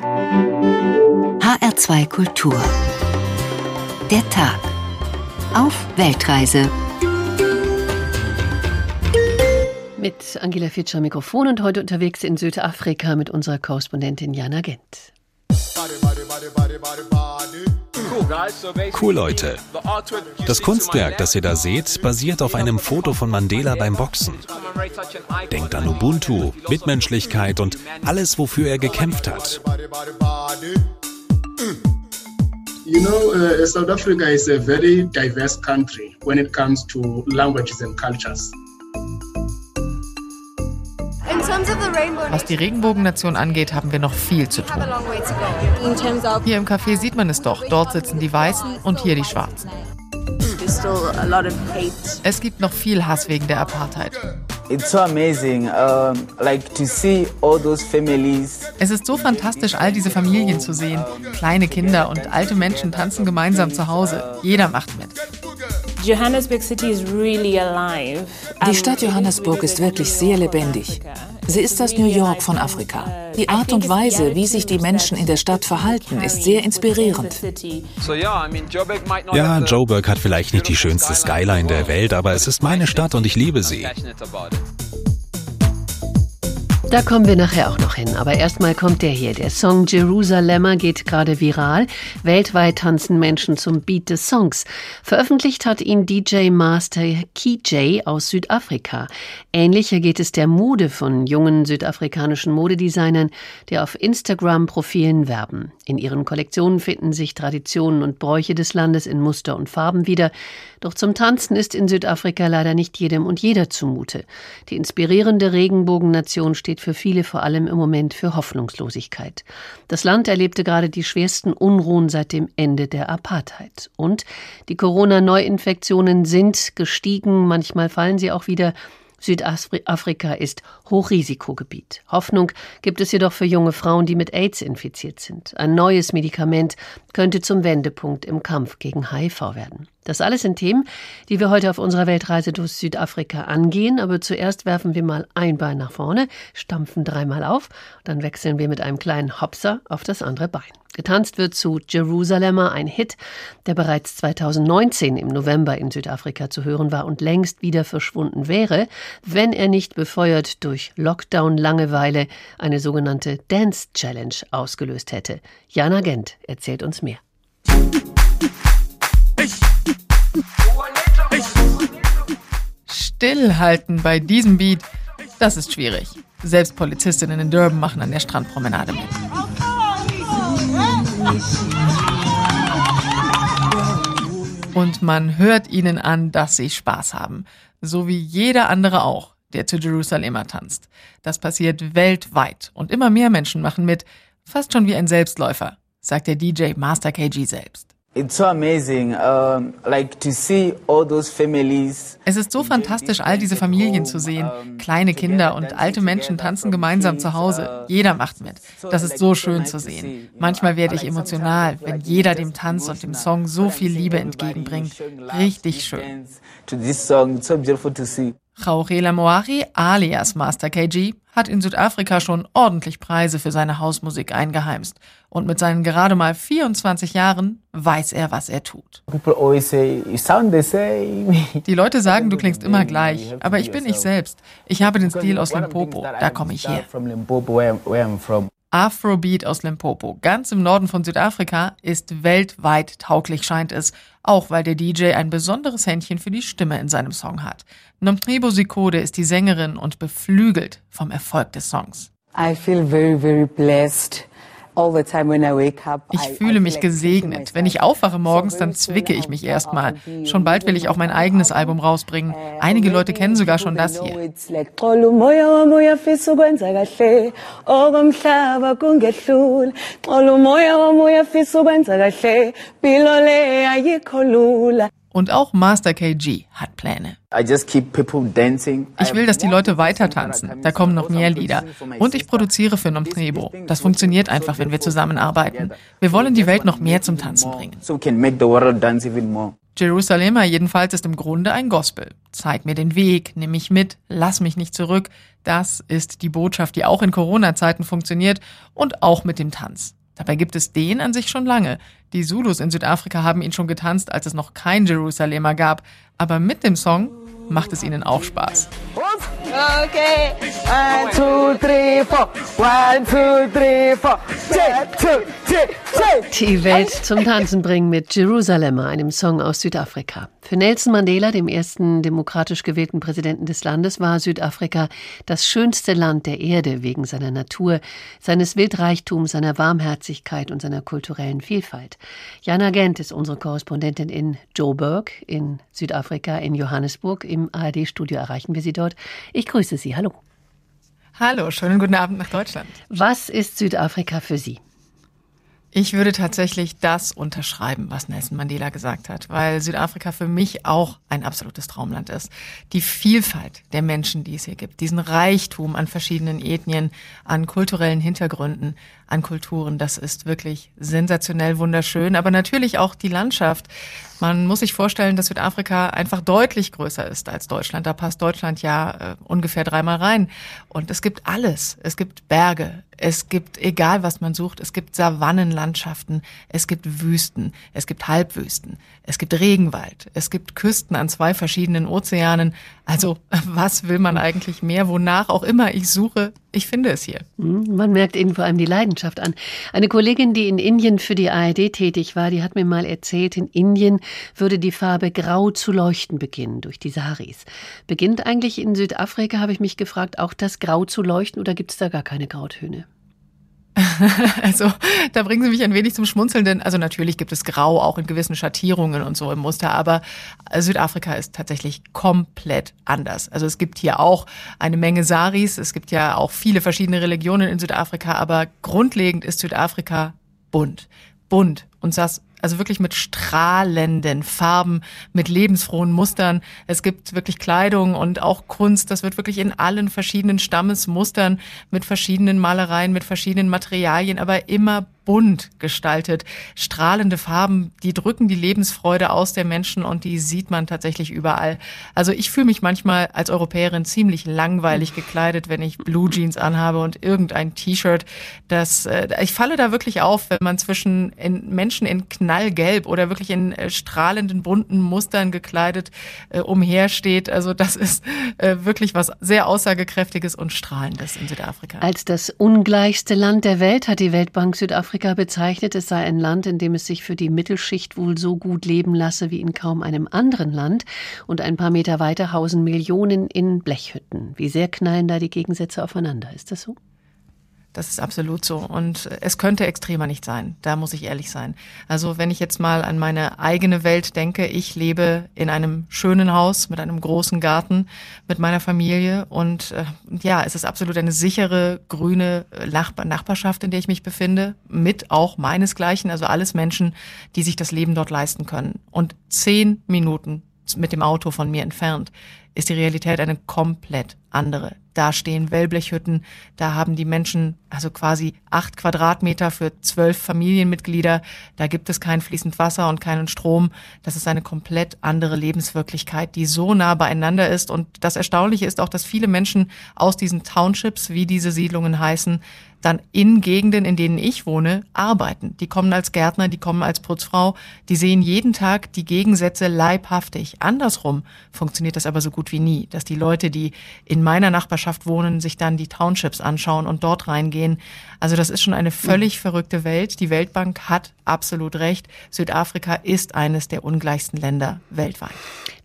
HR2 Kultur. Der Tag. Auf Weltreise. Mit Angela Fitscher Mikrofon und heute unterwegs in Südafrika mit unserer Korrespondentin Jana Gent. Cool Leute. Das Kunstwerk, das ihr da seht, basiert auf einem Foto von Mandela beim Boxen. Denkt an Ubuntu, Mitmenschlichkeit und alles, wofür er gekämpft hat. You know, uh, South Africa is a very diverse country when it comes to languages and cultures. Was die Regenbogennation angeht, haben wir noch viel zu tun. Hier im Café sieht man es doch. Dort sitzen die Weißen und hier die Schwarzen. Es gibt noch viel Hass wegen der Apartheid. It's so amazing, um, like to see all those families. Es ist so fantastisch, all diese Familien zu sehen. Kleine Kinder und alte Menschen tanzen gemeinsam zu Hause. Jeder macht mit. Die Stadt Johannesburg ist wirklich sehr lebendig. Sie ist das New York von Afrika. Die Art und Weise, wie sich die Menschen in der Stadt verhalten, ist sehr inspirierend. Ja, Joburg hat vielleicht nicht die schönste Skyline der Welt, aber es ist meine Stadt und ich liebe sie. Da kommen wir nachher auch noch hin. Aber erstmal kommt der hier. Der Song Jerusalemer geht gerade viral. Weltweit tanzen Menschen zum Beat des Songs. Veröffentlicht hat ihn DJ Master KJ aus Südafrika. Ähnlicher geht es der Mode von jungen südafrikanischen Modedesignern, die auf Instagram-Profilen werben. In ihren Kollektionen finden sich Traditionen und Bräuche des Landes in Muster und Farben wieder. Doch zum Tanzen ist in Südafrika leider nicht jedem und jeder zumute. Die inspirierende Regenbogennation steht für viele vor allem im Moment für Hoffnungslosigkeit. Das Land erlebte gerade die schwersten Unruhen seit dem Ende der Apartheid. Und die Corona-Neuinfektionen sind gestiegen, manchmal fallen sie auch wieder. Südafrika ist Hochrisikogebiet. Hoffnung gibt es jedoch für junge Frauen, die mit AIDS infiziert sind. Ein neues Medikament könnte zum Wendepunkt im Kampf gegen HIV werden. Das alles sind Themen, die wir heute auf unserer Weltreise durch Südafrika angehen. Aber zuerst werfen wir mal ein Bein nach vorne, stampfen dreimal auf, dann wechseln wir mit einem kleinen Hopser auf das andere Bein. Getanzt wird zu Jerusalemer, ein Hit, der bereits 2019 im November in Südafrika zu hören war und längst wieder verschwunden wäre, wenn er nicht befeuert durch Lockdown-Langeweile eine sogenannte Dance Challenge ausgelöst hätte. Jana Gent erzählt uns mehr. Stillhalten bei diesem Beat, das ist schwierig. Selbst Polizistinnen in Durban machen an der Strandpromenade mit. Und man hört ihnen an, dass sie Spaß haben. So wie jeder andere auch, der zu Jerusalemer tanzt. Das passiert weltweit und immer mehr Menschen machen mit, fast schon wie ein Selbstläufer, sagt der DJ Master KG selbst. It's so amazing, like to see all those families. Es ist so fantastisch, all diese Familien zu sehen. Kleine Kinder und alte Menschen tanzen gemeinsam zu Hause. Jeder macht mit. Das ist so schön zu sehen. Manchmal werde ich emotional, wenn jeder dem Tanz und dem Song so viel Liebe entgegenbringt. Richtig schön. Raurela Moari alias Master KG hat in Südafrika schon ordentlich Preise für seine Hausmusik eingeheimst. Und mit seinen gerade mal 24 Jahren weiß er, was er tut. Die Leute sagen, du klingst immer gleich, aber ich bin ich selbst. Ich habe den Stil aus Limpopo, da komme ich her. Afrobeat aus Limpopo, ganz im Norden von Südafrika, ist weltweit tauglich, scheint es, auch weil der DJ ein besonderes Händchen für die Stimme in seinem Song hat. Nomtribo Sikode ist die Sängerin und beflügelt vom Erfolg des Songs. I feel very, very blessed. Ich fühle mich gesegnet. Wenn ich aufwache morgens, dann zwicke ich mich erstmal. Schon bald will ich auch mein eigenes Album rausbringen. Einige Leute kennen sogar schon das hier. Und auch Master KG hat Pläne. Ich will, dass die Leute weiter tanzen. Da kommen noch mehr Lieder. Und ich produziere für Nomtrebo. Das funktioniert einfach, wenn wir zusammenarbeiten. Wir wollen die Welt noch mehr zum Tanzen bringen. Jerusalema jedenfalls ist im Grunde ein Gospel. Zeig mir den Weg, nimm mich mit, lass mich nicht zurück. Das ist die Botschaft, die auch in Corona-Zeiten funktioniert und auch mit dem Tanz. Dabei gibt es den an sich schon lange. Die Zulus in Südafrika haben ihn schon getanzt, als es noch kein Jerusalemer gab. Aber mit dem Song macht es ihnen auch Spaß. Okay. One, two, three, four. One, two, three, four. Two, check, check. Die Welt zum Tanzen bringen mit Jerusalem, einem Song aus Südafrika. Für Nelson Mandela, dem ersten demokratisch gewählten Präsidenten des Landes, war Südafrika das schönste Land der Erde wegen seiner Natur, seines Wildreichtums, seiner Warmherzigkeit und seiner kulturellen Vielfalt. Jana Gent ist unsere Korrespondentin in Joburg in Südafrika, in Johannesburg. Im ARD-Studio erreichen wir sie dort. Ich grüße Sie. Hallo. Hallo, schönen guten Abend nach Deutschland. Was ist Südafrika für Sie? Ich würde tatsächlich das unterschreiben, was Nelson Mandela gesagt hat, weil Südafrika für mich auch ein absolutes Traumland ist. Die Vielfalt der Menschen, die es hier gibt, diesen Reichtum an verschiedenen Ethnien, an kulturellen Hintergründen, an Kulturen, das ist wirklich sensationell wunderschön, aber natürlich auch die Landschaft. Man muss sich vorstellen, dass Südafrika einfach deutlich größer ist als Deutschland. Da passt Deutschland ja äh, ungefähr dreimal rein. Und es gibt alles. Es gibt Berge, es gibt, egal was man sucht, es gibt Savannenlandschaften, es gibt Wüsten, es gibt Halbwüsten, es gibt Regenwald, es gibt Küsten an zwei verschiedenen Ozeanen. Also was will man eigentlich mehr? Wonach auch immer ich suche, ich finde es hier. Hm, man merkt Ihnen vor allem die Leidenschaft an. Eine Kollegin, die in Indien für die ARD tätig war, die hat mir mal erzählt, in Indien würde die Farbe grau zu leuchten beginnen durch die Saris. Beginnt eigentlich in Südafrika, habe ich mich gefragt, auch das Grau zu leuchten oder gibt es da gar keine Grautöne? Also da bringen Sie mich ein wenig zum Schmunzeln, denn also natürlich gibt es Grau auch in gewissen Schattierungen und so im Muster, aber Südafrika ist tatsächlich komplett anders. Also es gibt hier auch eine Menge Saris, es gibt ja auch viele verschiedene Religionen in Südafrika, aber grundlegend ist Südafrika bunt. Bunt und das also wirklich mit strahlenden Farben, mit lebensfrohen Mustern. Es gibt wirklich Kleidung und auch Kunst. Das wird wirklich in allen verschiedenen Stammesmustern mit verschiedenen Malereien, mit verschiedenen Materialien, aber immer bunt gestaltet. Strahlende Farben, die drücken die Lebensfreude aus der Menschen und die sieht man tatsächlich überall. Also ich fühle mich manchmal als Europäerin ziemlich langweilig gekleidet, wenn ich Blue Jeans anhabe und irgendein T-Shirt. Das, äh, ich falle da wirklich auf, wenn man zwischen in Menschen in knallgelb oder wirklich in äh, strahlenden bunten Mustern gekleidet äh, umhersteht. Also das ist äh, wirklich was sehr aussagekräftiges und strahlendes in Südafrika. Als das ungleichste Land der Welt hat die Weltbank Südafrika Südafrika bezeichnet, es sei ein Land, in dem es sich für die Mittelschicht wohl so gut leben lasse wie in kaum einem anderen Land. Und ein paar Meter weiter hausen Millionen in Blechhütten. Wie sehr knallen da die Gegensätze aufeinander? Ist das so? Das ist absolut so. Und es könnte extremer nicht sein. Da muss ich ehrlich sein. Also wenn ich jetzt mal an meine eigene Welt denke, ich lebe in einem schönen Haus mit einem großen Garten mit meiner Familie und äh, ja, es ist absolut eine sichere grüne Nachbar Nachbarschaft, in der ich mich befinde, mit auch meinesgleichen, also alles Menschen, die sich das Leben dort leisten können. Und zehn Minuten mit dem Auto von mir entfernt ist die Realität eine komplett andere. Da stehen Wellblechhütten, da haben die Menschen also quasi acht Quadratmeter für zwölf Familienmitglieder. Da gibt es kein fließend Wasser und keinen Strom. Das ist eine komplett andere Lebenswirklichkeit, die so nah beieinander ist. Und das Erstaunliche ist auch, dass viele Menschen aus diesen Townships, wie diese Siedlungen heißen, dann in Gegenden, in denen ich wohne, arbeiten. Die kommen als Gärtner, die kommen als Putzfrau, die sehen jeden Tag die Gegensätze leibhaftig. Andersrum funktioniert das aber so gut wie nie, dass die Leute, die in meiner Nachbarschaft wohnen, sich dann die Townships anschauen und dort reingehen. Also das ist schon eine völlig verrückte Welt. Die Weltbank hat absolut recht. Südafrika ist eines der ungleichsten Länder weltweit.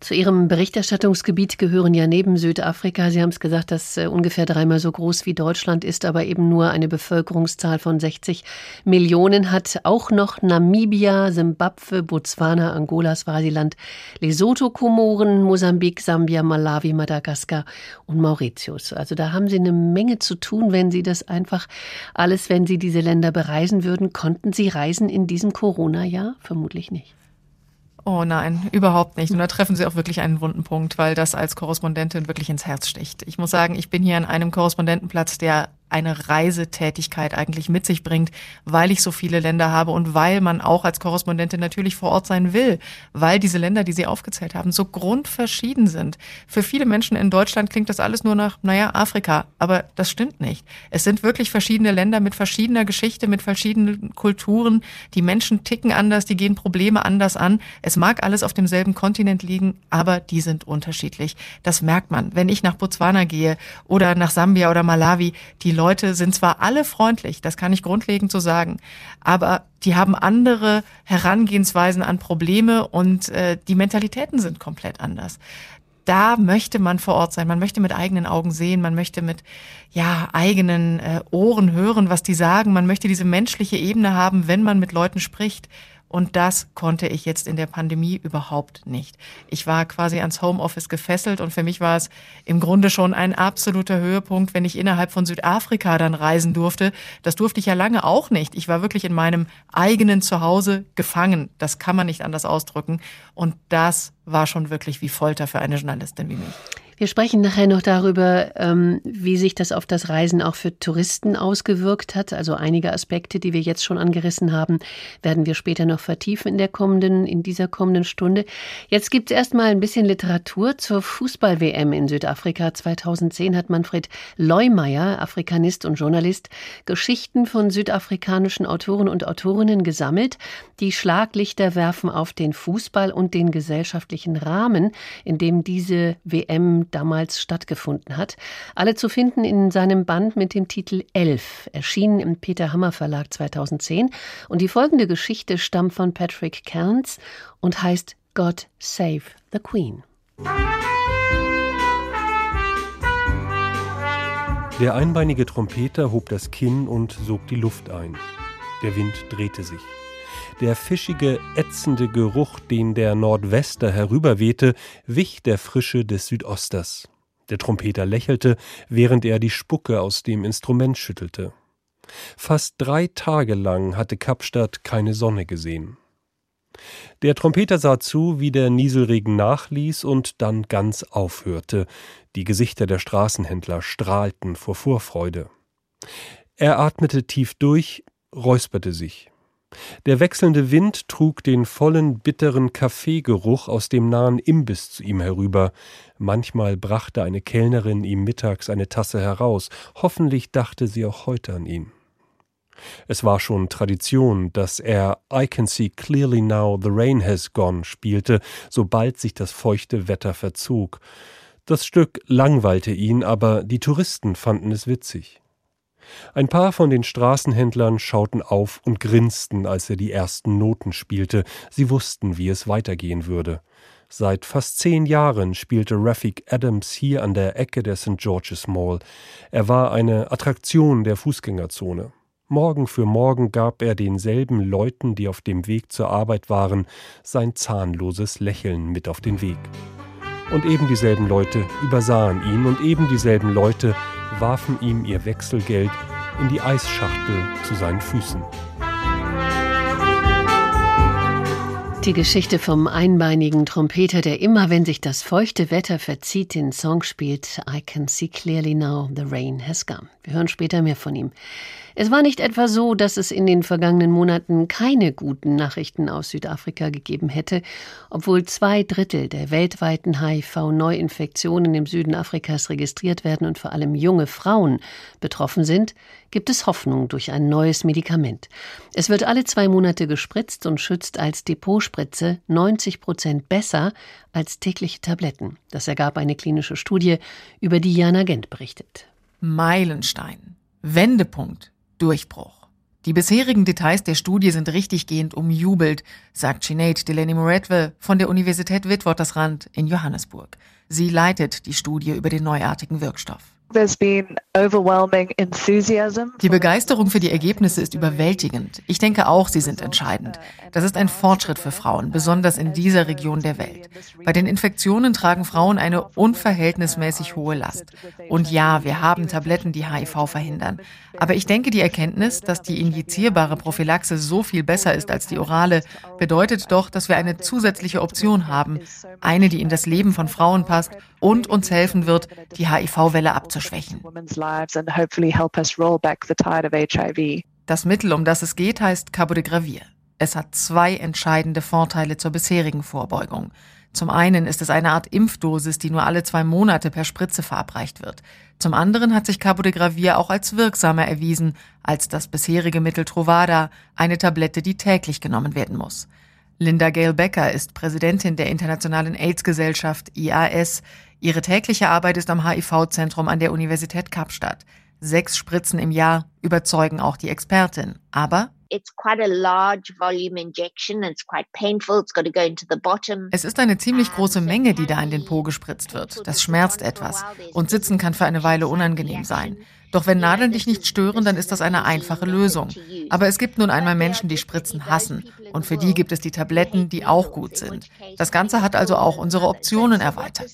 Zu Ihrem Berichterstattungsgebiet gehören ja neben Südafrika, Sie haben es gesagt, das äh, ungefähr dreimal so groß wie Deutschland ist, aber eben nur eine Bevölkerungszahl von 60 Millionen hat. Auch noch Namibia, Simbabwe, Botswana, Angola, Swasiland, Lesotho, Komoren, Mosambik, Sambia, Malawi, Madagaskar und Mauritius. Also da haben Sie eine Menge zu tun, wenn Sie das einfach alles, wenn Sie diese Länder bereisen würden. Konnten Sie reisen in diesem Corona-Jahr? Vermutlich nicht. Oh nein, überhaupt nicht. Und da treffen Sie auch wirklich einen wunden Punkt, weil das als Korrespondentin wirklich ins Herz sticht. Ich muss sagen, ich bin hier an einem Korrespondentenplatz, der eine Reisetätigkeit eigentlich mit sich bringt, weil ich so viele Länder habe und weil man auch als Korrespondentin natürlich vor Ort sein will, weil diese Länder, die Sie aufgezählt haben, so grundverschieden sind. Für viele Menschen in Deutschland klingt das alles nur nach, naja, Afrika, aber das stimmt nicht. Es sind wirklich verschiedene Länder mit verschiedener Geschichte, mit verschiedenen Kulturen. Die Menschen ticken anders, die gehen Probleme anders an. Es mag alles auf demselben Kontinent liegen, aber die sind unterschiedlich. Das merkt man. Wenn ich nach Botswana gehe oder nach Sambia oder Malawi, die Leute Leute sind zwar alle freundlich, das kann ich grundlegend so sagen, aber die haben andere Herangehensweisen an Probleme und äh, die Mentalitäten sind komplett anders da möchte man vor Ort sein. Man möchte mit eigenen Augen sehen. Man möchte mit ja eigenen äh, Ohren hören, was die sagen. Man möchte diese menschliche Ebene haben, wenn man mit Leuten spricht. Und das konnte ich jetzt in der Pandemie überhaupt nicht. Ich war quasi ans Homeoffice gefesselt und für mich war es im Grunde schon ein absoluter Höhepunkt, wenn ich innerhalb von Südafrika dann reisen durfte. Das durfte ich ja lange auch nicht. Ich war wirklich in meinem eigenen Zuhause gefangen. Das kann man nicht anders ausdrücken. Und das war schon wirklich wie Folter für eine Journalistin wie mich. Wir sprechen nachher noch darüber, ähm, wie sich das auf das Reisen auch für Touristen ausgewirkt hat. Also einige Aspekte, die wir jetzt schon angerissen haben, werden wir später noch vertiefen in der kommenden, in dieser kommenden Stunde. Jetzt gibt es erstmal ein bisschen Literatur zur Fußball-WM in Südafrika. 2010 hat Manfred Leumeier, Afrikanist und Journalist, Geschichten von südafrikanischen Autoren und Autorinnen gesammelt, die Schlaglichter werfen auf den Fußball und den gesellschaftlichen Rahmen, in dem diese WM damals stattgefunden hat. Alle zu finden in seinem Band mit dem Titel Elf, erschienen im Peter Hammer Verlag 2010. Und die folgende Geschichte stammt von Patrick Cairns und heißt God Save the Queen. Der einbeinige Trompeter hob das Kinn und sog die Luft ein. Der Wind drehte sich. Der fischige, ätzende Geruch, den der Nordwester herüberwehte, wich der Frische des Südosters. Der Trompeter lächelte, während er die Spucke aus dem Instrument schüttelte. Fast drei Tage lang hatte Kapstadt keine Sonne gesehen. Der Trompeter sah zu, wie der Nieselregen nachließ und dann ganz aufhörte. Die Gesichter der Straßenhändler strahlten vor Vorfreude. Er atmete tief durch, räusperte sich. Der wechselnde Wind trug den vollen, bitteren Kaffeegeruch aus dem nahen Imbiss zu ihm herüber. Manchmal brachte eine Kellnerin ihm mittags eine Tasse heraus. Hoffentlich dachte sie auch heute an ihn. Es war schon Tradition, dass er I can see clearly now the rain has gone spielte, sobald sich das feuchte Wetter verzog. Das Stück langweilte ihn, aber die Touristen fanden es witzig. Ein paar von den Straßenhändlern schauten auf und grinsten, als er die ersten Noten spielte. Sie wussten, wie es weitergehen würde. Seit fast zehn Jahren spielte Rafik Adams hier an der Ecke der St. George's Mall. Er war eine Attraktion der Fußgängerzone. Morgen für morgen gab er denselben Leuten, die auf dem Weg zur Arbeit waren, sein zahnloses Lächeln mit auf den Weg. Und eben dieselben Leute übersahen ihn und eben dieselben Leute warfen ihm ihr Wechselgeld in die Eisschachtel zu seinen Füßen. Die Geschichte vom einbeinigen Trompeter, der immer, wenn sich das feuchte Wetter verzieht, den Song spielt I can see clearly now the rain has come. Wir hören später mehr von ihm. Es war nicht etwa so, dass es in den vergangenen Monaten keine guten Nachrichten aus Südafrika gegeben hätte, obwohl zwei Drittel der weltweiten HIV-Neuinfektionen im Süden Afrikas registriert werden und vor allem junge Frauen betroffen sind, gibt es Hoffnung durch ein neues Medikament. Es wird alle zwei Monate gespritzt und schützt als Depotspritze 90 Prozent besser als tägliche Tabletten. Das ergab eine klinische Studie, über die Jana Gent berichtet. Meilenstein. Wendepunkt Durchbruch. Die bisherigen Details der Studie sind richtiggehend umjubelt, sagt Sinead Delaney Moretwe von der Universität Witwatersrand in Johannesburg. Sie leitet die Studie über den neuartigen Wirkstoff. Die Begeisterung für die Ergebnisse ist überwältigend. Ich denke auch, sie sind entscheidend. Das ist ein Fortschritt für Frauen, besonders in dieser Region der Welt. Bei den Infektionen tragen Frauen eine unverhältnismäßig hohe Last. Und ja, wir haben Tabletten, die HIV verhindern. Aber ich denke, die Erkenntnis, dass die injizierbare Prophylaxe so viel besser ist als die orale, bedeutet doch, dass wir eine zusätzliche Option haben. Eine, die in das Leben von Frauen passt und uns helfen wird, die HIV-Welle abzuschwächen. Das Mittel, um das es geht, heißt Cabotegravir. Es hat zwei entscheidende Vorteile zur bisherigen Vorbeugung. Zum einen ist es eine Art Impfdosis, die nur alle zwei Monate per Spritze verabreicht wird. Zum anderen hat sich Cabotegravir auch als wirksamer erwiesen als das bisherige Mittel Trovada, eine Tablette, die täglich genommen werden muss. Linda Gale Becker ist Präsidentin der Internationalen AIDS-Gesellschaft IAS. Ihre tägliche Arbeit ist am HIV-Zentrum an der Universität Kapstadt. Sechs Spritzen im Jahr überzeugen auch die Expertin. Aber es ist eine ziemlich große Menge, die da in den Po gespritzt wird. Das schmerzt etwas und sitzen kann für eine Weile unangenehm sein. Doch wenn Nadeln dich nicht stören, dann ist das eine einfache Lösung. Aber es gibt nun einmal Menschen, die Spritzen hassen. Und für die gibt es die Tabletten, die auch gut sind. Das Ganze hat also auch unsere Optionen erweitert.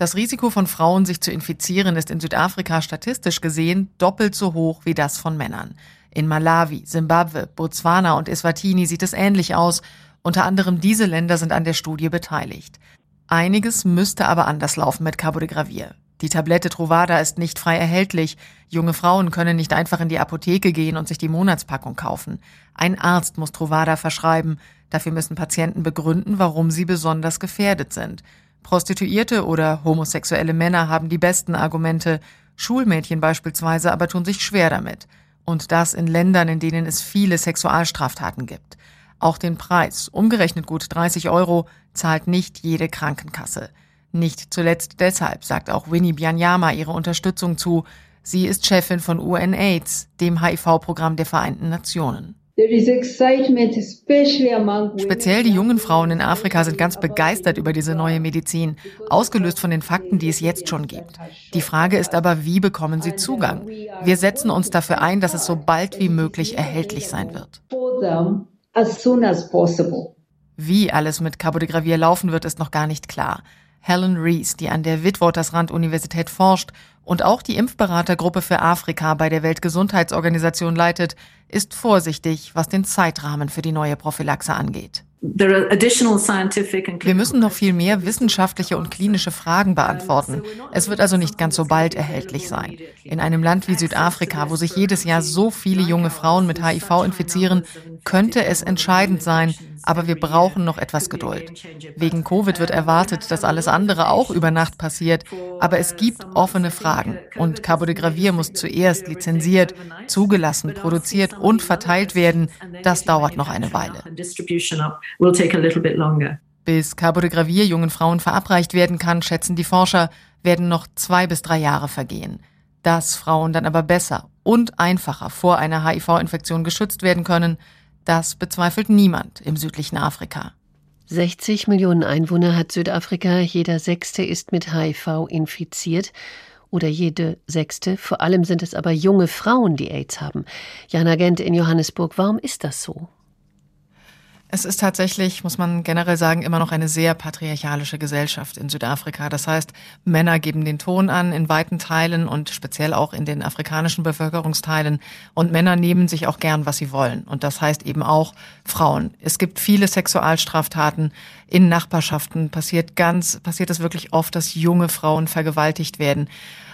Das Risiko von Frauen, sich zu infizieren, ist in Südafrika statistisch gesehen doppelt so hoch wie das von Männern. In Malawi, Simbabwe, Botswana und Eswatini sieht es ähnlich aus. Unter anderem diese Länder sind an der Studie beteiligt. Einiges müsste aber anders laufen mit Carbodegravir. Die Tablette Trovada ist nicht frei erhältlich. Junge Frauen können nicht einfach in die Apotheke gehen und sich die Monatspackung kaufen. Ein Arzt muss Trovada verschreiben. Dafür müssen Patienten begründen, warum sie besonders gefährdet sind. Prostituierte oder homosexuelle Männer haben die besten Argumente, Schulmädchen beispielsweise aber tun sich schwer damit. Und das in Ländern, in denen es viele Sexualstraftaten gibt. Auch den Preis, umgerechnet gut 30 Euro, zahlt nicht jede Krankenkasse. Nicht zuletzt deshalb sagt auch Winnie Bianyama ihre Unterstützung zu. Sie ist Chefin von UNAIDS, dem HIV-Programm der Vereinten Nationen. Speziell die jungen Frauen in Afrika sind ganz begeistert über diese neue Medizin, ausgelöst von den Fakten, die es jetzt schon gibt. Die Frage ist aber, wie bekommen sie Zugang? Wir setzen uns dafür ein, dass es so bald wie möglich erhältlich sein wird. Wie alles mit Carbodegravir laufen wird, ist noch gar nicht klar. Helen Rees, die an der Witwatersrand-Universität forscht und auch die Impfberatergruppe für Afrika bei der Weltgesundheitsorganisation leitet, ist vorsichtig, was den Zeitrahmen für die neue Prophylaxe angeht. Wir müssen noch viel mehr wissenschaftliche und klinische Fragen beantworten. Es wird also nicht ganz so bald erhältlich sein. In einem Land wie Südafrika, wo sich jedes Jahr so viele junge Frauen mit HIV infizieren, könnte es entscheidend sein, aber wir brauchen noch etwas Geduld. Wegen Covid wird erwartet, dass alles andere auch über Nacht passiert, aber es gibt offene Fragen und Carbodegravir muss zuerst lizenziert, zugelassen, produziert und verteilt werden. Das dauert noch eine Weile will take a little bit longer. Bis Carbodegravir jungen Frauen verabreicht werden kann, schätzen die Forscher, werden noch zwei bis drei Jahre vergehen. Dass Frauen dann aber besser und einfacher vor einer HIV-Infektion geschützt werden können, das bezweifelt niemand im südlichen Afrika. 60 Millionen Einwohner hat Südafrika, jeder Sechste ist mit HIV infiziert oder jede Sechste. Vor allem sind es aber junge Frauen, die AIDS haben. Jana Gent in Johannesburg, warum ist das so? Es ist tatsächlich, muss man generell sagen, immer noch eine sehr patriarchalische Gesellschaft in Südafrika. Das heißt, Männer geben den Ton an in weiten Teilen und speziell auch in den afrikanischen Bevölkerungsteilen. Und Männer nehmen sich auch gern, was sie wollen. Und das heißt eben auch Frauen. Es gibt viele Sexualstraftaten in Nachbarschaften. Passiert ganz, passiert es wirklich oft, dass junge Frauen vergewaltigt werden.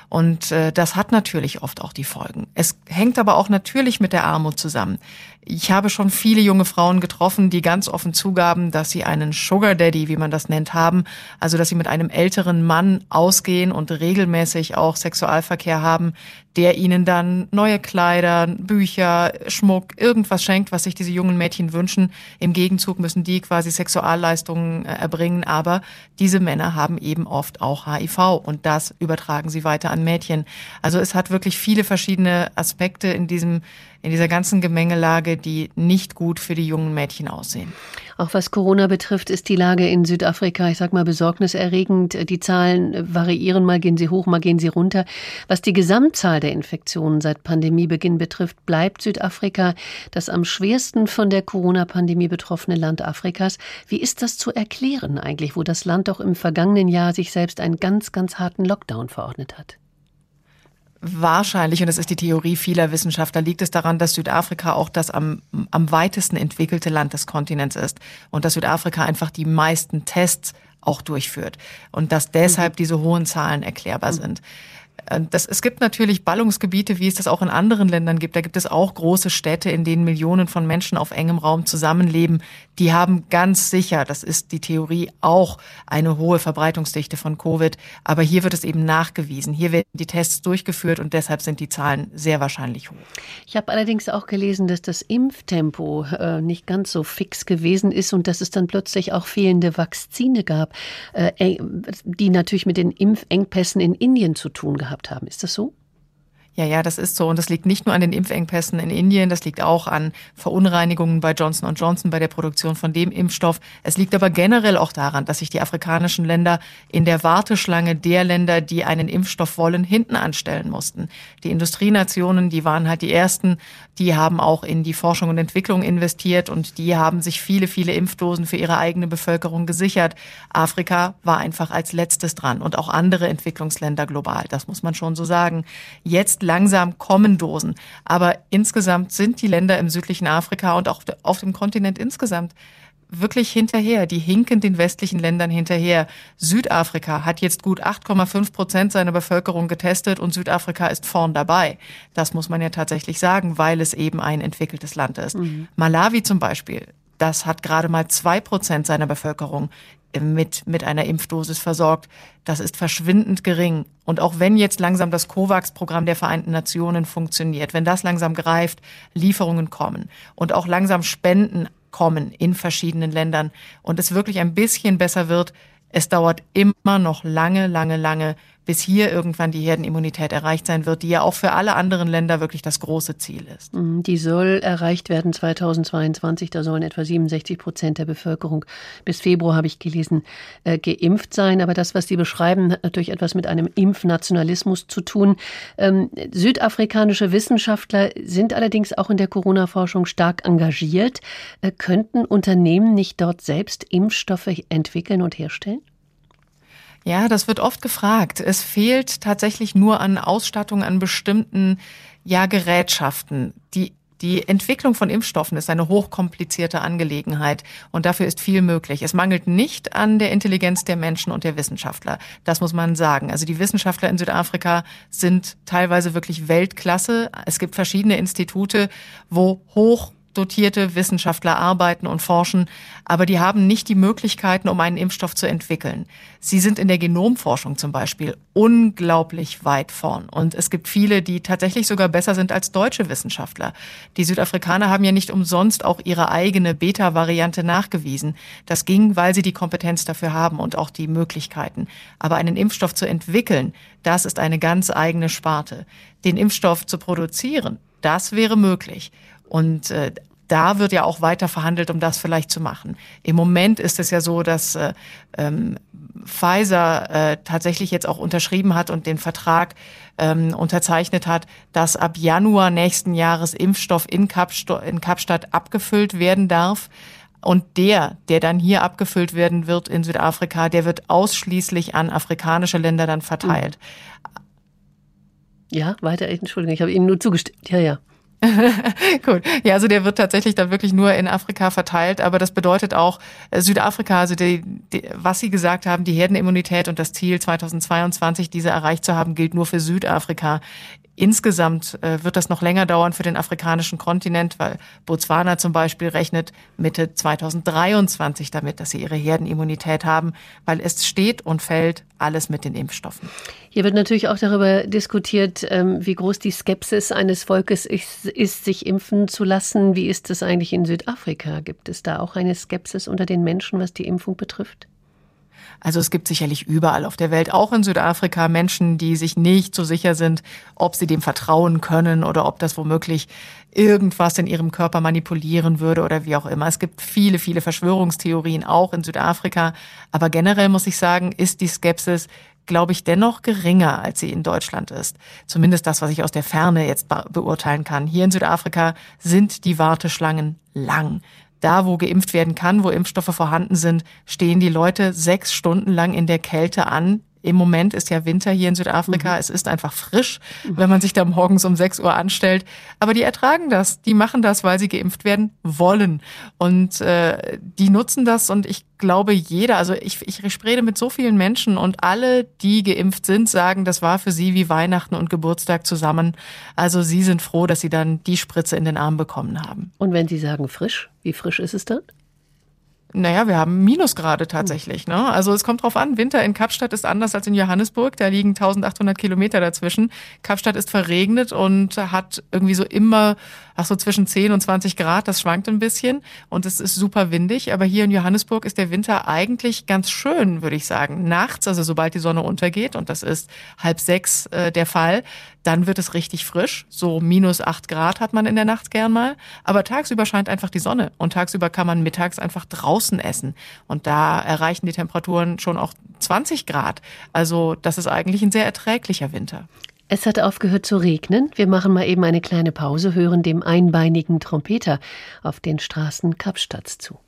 Und äh, das hat natürlich oft auch die Folgen. Es hängt aber auch natürlich mit der Armut zusammen. Ich habe schon viele junge Frauen getroffen, die ganz offen zugaben, dass sie einen Sugar Daddy, wie man das nennt, haben. Also, dass sie mit einem älteren Mann ausgehen und regelmäßig auch Sexualverkehr haben, der ihnen dann neue Kleider, Bücher, Schmuck, irgendwas schenkt, was sich diese jungen Mädchen wünschen. Im Gegenzug müssen die quasi Sexualleistungen äh, erbringen. Aber diese Männer haben eben oft auch HIV und das übertragen sie weiter an Mädchen. Also es hat wirklich viele verschiedene Aspekte in diesem in dieser ganzen Gemengelage, die nicht gut für die jungen Mädchen aussehen. Auch was Corona betrifft, ist die Lage in Südafrika, ich sag mal, besorgniserregend. Die Zahlen variieren, mal gehen sie hoch, mal gehen sie runter. Was die Gesamtzahl der Infektionen seit Pandemiebeginn betrifft, bleibt Südafrika das am schwersten von der Corona-Pandemie betroffene Land Afrikas. Wie ist das zu erklären eigentlich, wo das Land doch im vergangenen Jahr sich selbst einen ganz, ganz harten Lockdown verordnet hat? Wahrscheinlich, und das ist die Theorie vieler Wissenschaftler, liegt es daran, dass Südafrika auch das am, am weitesten entwickelte Land des Kontinents ist und dass Südafrika einfach die meisten Tests auch durchführt und dass deshalb mhm. diese hohen Zahlen erklärbar mhm. sind. Äh, das, es gibt natürlich Ballungsgebiete, wie es das auch in anderen Ländern gibt. Da gibt es auch große Städte, in denen Millionen von Menschen auf engem Raum zusammenleben. Die haben ganz sicher, das ist die Theorie, auch eine hohe Verbreitungsdichte von Covid. Aber hier wird es eben nachgewiesen. Hier werden die Tests durchgeführt und deshalb sind die Zahlen sehr wahrscheinlich hoch. Ich habe allerdings auch gelesen, dass das Impftempo äh, nicht ganz so fix gewesen ist und dass es dann plötzlich auch fehlende Vakzine gab, äh, die natürlich mit den Impfengpässen in Indien zu tun gehabt haben. Ist das so? Ja, ja, das ist so. Und das liegt nicht nur an den Impfengpässen in Indien, das liegt auch an Verunreinigungen bei Johnson Johnson bei der Produktion von dem Impfstoff. Es liegt aber generell auch daran, dass sich die afrikanischen Länder in der Warteschlange der Länder, die einen Impfstoff wollen, hinten anstellen mussten. Die Industrienationen, die waren halt die ersten, die haben auch in die Forschung und Entwicklung investiert und die haben sich viele, viele Impfdosen für ihre eigene Bevölkerung gesichert. Afrika war einfach als letztes dran und auch andere Entwicklungsländer global. Das muss man schon so sagen. Jetzt langsam kommen Dosen. Aber insgesamt sind die Länder im südlichen Afrika und auch auf dem Kontinent insgesamt wirklich hinterher. Die hinken den westlichen Ländern hinterher. Südafrika hat jetzt gut 8,5 Prozent seiner Bevölkerung getestet und Südafrika ist vorn dabei. Das muss man ja tatsächlich sagen, weil es eben ein entwickeltes Land ist. Mhm. Malawi zum Beispiel, das hat gerade mal zwei Prozent seiner Bevölkerung mit, mit einer Impfdosis versorgt. Das ist verschwindend gering. Und auch wenn jetzt langsam das COVAX-Programm der Vereinten Nationen funktioniert, wenn das langsam greift, Lieferungen kommen und auch langsam Spenden kommen in verschiedenen Ländern und es wirklich ein bisschen besser wird, es dauert immer noch lange, lange, lange, bis hier irgendwann die Herdenimmunität erreicht sein wird, die ja auch für alle anderen Länder wirklich das große Ziel ist. Mhm, die soll erreicht werden 2022. Da sollen etwa 67 Prozent der Bevölkerung bis Februar, habe ich gelesen, äh, geimpft sein. Aber das, was Sie beschreiben, hat natürlich etwas mit einem Impfnationalismus zu tun. Ähm, südafrikanische Wissenschaftler sind allerdings auch in der Corona-Forschung stark engagiert. Äh, könnten Unternehmen nicht dort selbst Impfstoffe entwickeln und herstellen? Ja, das wird oft gefragt. Es fehlt tatsächlich nur an Ausstattung an bestimmten ja, Gerätschaften. Die die Entwicklung von Impfstoffen ist eine hochkomplizierte Angelegenheit und dafür ist viel möglich. Es mangelt nicht an der Intelligenz der Menschen und der Wissenschaftler. Das muss man sagen. Also die Wissenschaftler in Südafrika sind teilweise wirklich Weltklasse. Es gibt verschiedene Institute, wo hoch dotierte Wissenschaftler arbeiten und forschen, aber die haben nicht die Möglichkeiten, um einen Impfstoff zu entwickeln. Sie sind in der Genomforschung zum Beispiel unglaublich weit vorn. Und es gibt viele, die tatsächlich sogar besser sind als deutsche Wissenschaftler. Die Südafrikaner haben ja nicht umsonst auch ihre eigene Beta-Variante nachgewiesen. Das ging, weil sie die Kompetenz dafür haben und auch die Möglichkeiten. Aber einen Impfstoff zu entwickeln, das ist eine ganz eigene Sparte. Den Impfstoff zu produzieren, das wäre möglich. Und äh, da wird ja auch weiter verhandelt, um das vielleicht zu machen. Im Moment ist es ja so, dass äh, ähm, Pfizer äh, tatsächlich jetzt auch unterschrieben hat und den Vertrag ähm, unterzeichnet hat, dass ab Januar nächsten Jahres Impfstoff in, Kapsto in Kapstadt abgefüllt werden darf. Und der, der dann hier abgefüllt werden wird in Südafrika, der wird ausschließlich an afrikanische Länder dann verteilt. Ja, weiter, Entschuldigung, ich habe Ihnen nur zugestimmt. Ja, ja. Gut. Ja, also der wird tatsächlich dann wirklich nur in Afrika verteilt, aber das bedeutet auch äh, Südafrika, also die, die, was Sie gesagt haben, die Herdenimmunität und das Ziel 2022, diese erreicht zu haben, gilt nur für Südafrika. Insgesamt äh, wird das noch länger dauern für den afrikanischen Kontinent, weil Botswana zum Beispiel rechnet Mitte 2023 damit, dass sie ihre Herdenimmunität haben, weil es steht und fällt alles mit den Impfstoffen. Hier wird natürlich auch darüber diskutiert, ähm, wie groß die Skepsis eines Volkes ist, ist, sich impfen zu lassen. Wie ist es eigentlich in Südafrika? Gibt es da auch eine Skepsis unter den Menschen, was die Impfung betrifft? Also es gibt sicherlich überall auf der Welt, auch in Südafrika, Menschen, die sich nicht so sicher sind, ob sie dem vertrauen können oder ob das womöglich irgendwas in ihrem Körper manipulieren würde oder wie auch immer. Es gibt viele, viele Verschwörungstheorien auch in Südafrika. Aber generell muss ich sagen, ist die Skepsis glaube ich, dennoch geringer, als sie in Deutschland ist. Zumindest das, was ich aus der Ferne jetzt beurteilen kann. Hier in Südafrika sind die Warteschlangen lang da, wo geimpft werden kann, wo Impfstoffe vorhanden sind, stehen die Leute sechs Stunden lang in der Kälte an Im Moment ist ja Winter hier in Südafrika. Mhm. Es ist einfach frisch, wenn man sich da morgens um 6 Uhr anstellt. Aber die ertragen das. Die machen das, weil sie geimpft werden wollen. Und äh, die nutzen das. Und ich glaube, jeder, also ich, ich rede mit so vielen Menschen und alle, die geimpft sind, sagen, das war für sie wie Weihnachten und Geburtstag zusammen. Also sie sind froh, dass sie dann die Spritze in den Arm bekommen haben. Und wenn Sie sagen frisch, wie frisch ist es dann? Naja, wir haben Minusgrade tatsächlich. Ne? Also es kommt drauf an. Winter in Kapstadt ist anders als in Johannesburg. Da liegen 1800 Kilometer dazwischen. Kapstadt ist verregnet und hat irgendwie so immer, ach so zwischen 10 und 20 Grad. Das schwankt ein bisschen und es ist super windig. Aber hier in Johannesburg ist der Winter eigentlich ganz schön, würde ich sagen. Nachts, also sobald die Sonne untergeht und das ist halb sechs äh, der Fall, dann wird es richtig frisch. So minus acht Grad hat man in der Nacht gern mal. Aber tagsüber scheint einfach die Sonne und tagsüber kann man mittags einfach draußen essen. Und da erreichen die Temperaturen schon auch 20 Grad. Also das ist eigentlich ein sehr erträglicher Winter. Es hat aufgehört zu regnen. Wir machen mal eben eine kleine Pause, hören dem einbeinigen Trompeter auf den Straßen Kapstadts zu.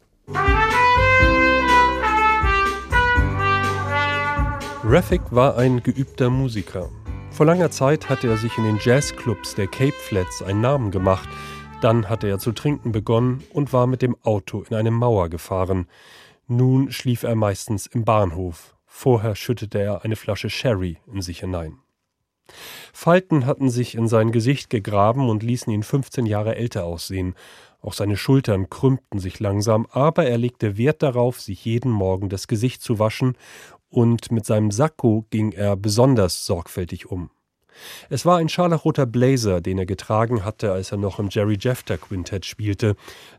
Rafik war ein geübter Musiker. Vor langer Zeit hatte er sich in den Jazzclubs der Cape Flats einen Namen gemacht. Dann hatte er zu trinken begonnen und war mit dem Auto in eine Mauer gefahren. Nun schlief er meistens im Bahnhof. Vorher schüttete er eine Flasche Sherry in sich hinein. Falten hatten sich in sein Gesicht gegraben und ließen ihn 15 Jahre älter aussehen. Auch seine Schultern krümmten sich langsam, aber er legte Wert darauf, sich jeden Morgen das Gesicht zu waschen und mit seinem Sakko ging er besonders sorgfältig um. Es war ein scharlachroter Blazer, den er getragen hatte, als er noch im Jerry Jefter Quintett spielte.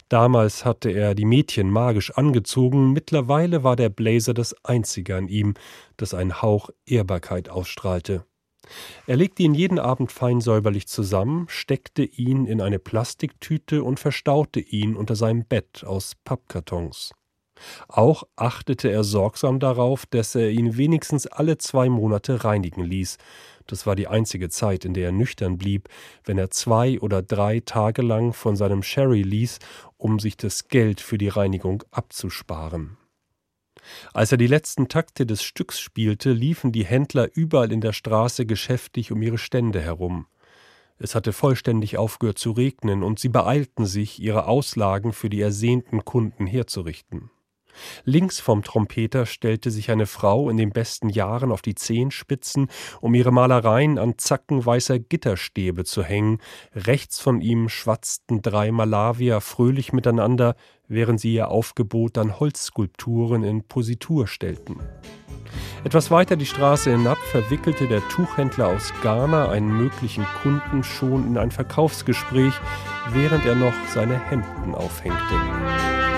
Damals hatte er die Mädchen magisch angezogen, mittlerweile war der Blazer das einzige an ihm, das einen Hauch Ehrbarkeit ausstrahlte. Er legte ihn jeden Abend fein säuberlich zusammen, steckte ihn in eine Plastiktüte und verstaute ihn unter seinem Bett aus Pappkartons. Auch achtete er sorgsam darauf, dass er ihn wenigstens alle zwei Monate reinigen ließ. Das war die einzige Zeit, in der er nüchtern blieb, wenn er zwei oder drei Tage lang von seinem Sherry ließ, um sich das Geld für die Reinigung abzusparen. Als er die letzten Takte des Stücks spielte, liefen die Händler überall in der Straße geschäftig um ihre Stände herum. Es hatte vollständig aufgehört zu regnen, und sie beeilten sich, ihre Auslagen für die ersehnten Kunden herzurichten. Links vom Trompeter stellte sich eine Frau in den besten Jahren auf die Zehenspitzen, um ihre Malereien an Zacken weißer Gitterstäbe zu hängen. Rechts von ihm schwatzten drei Malawier fröhlich miteinander, während sie ihr Aufgebot an Holzskulpturen in Positur stellten. Etwas weiter die Straße hinab verwickelte der Tuchhändler aus Ghana einen möglichen Kunden schon in ein Verkaufsgespräch, während er noch seine Hemden aufhängte.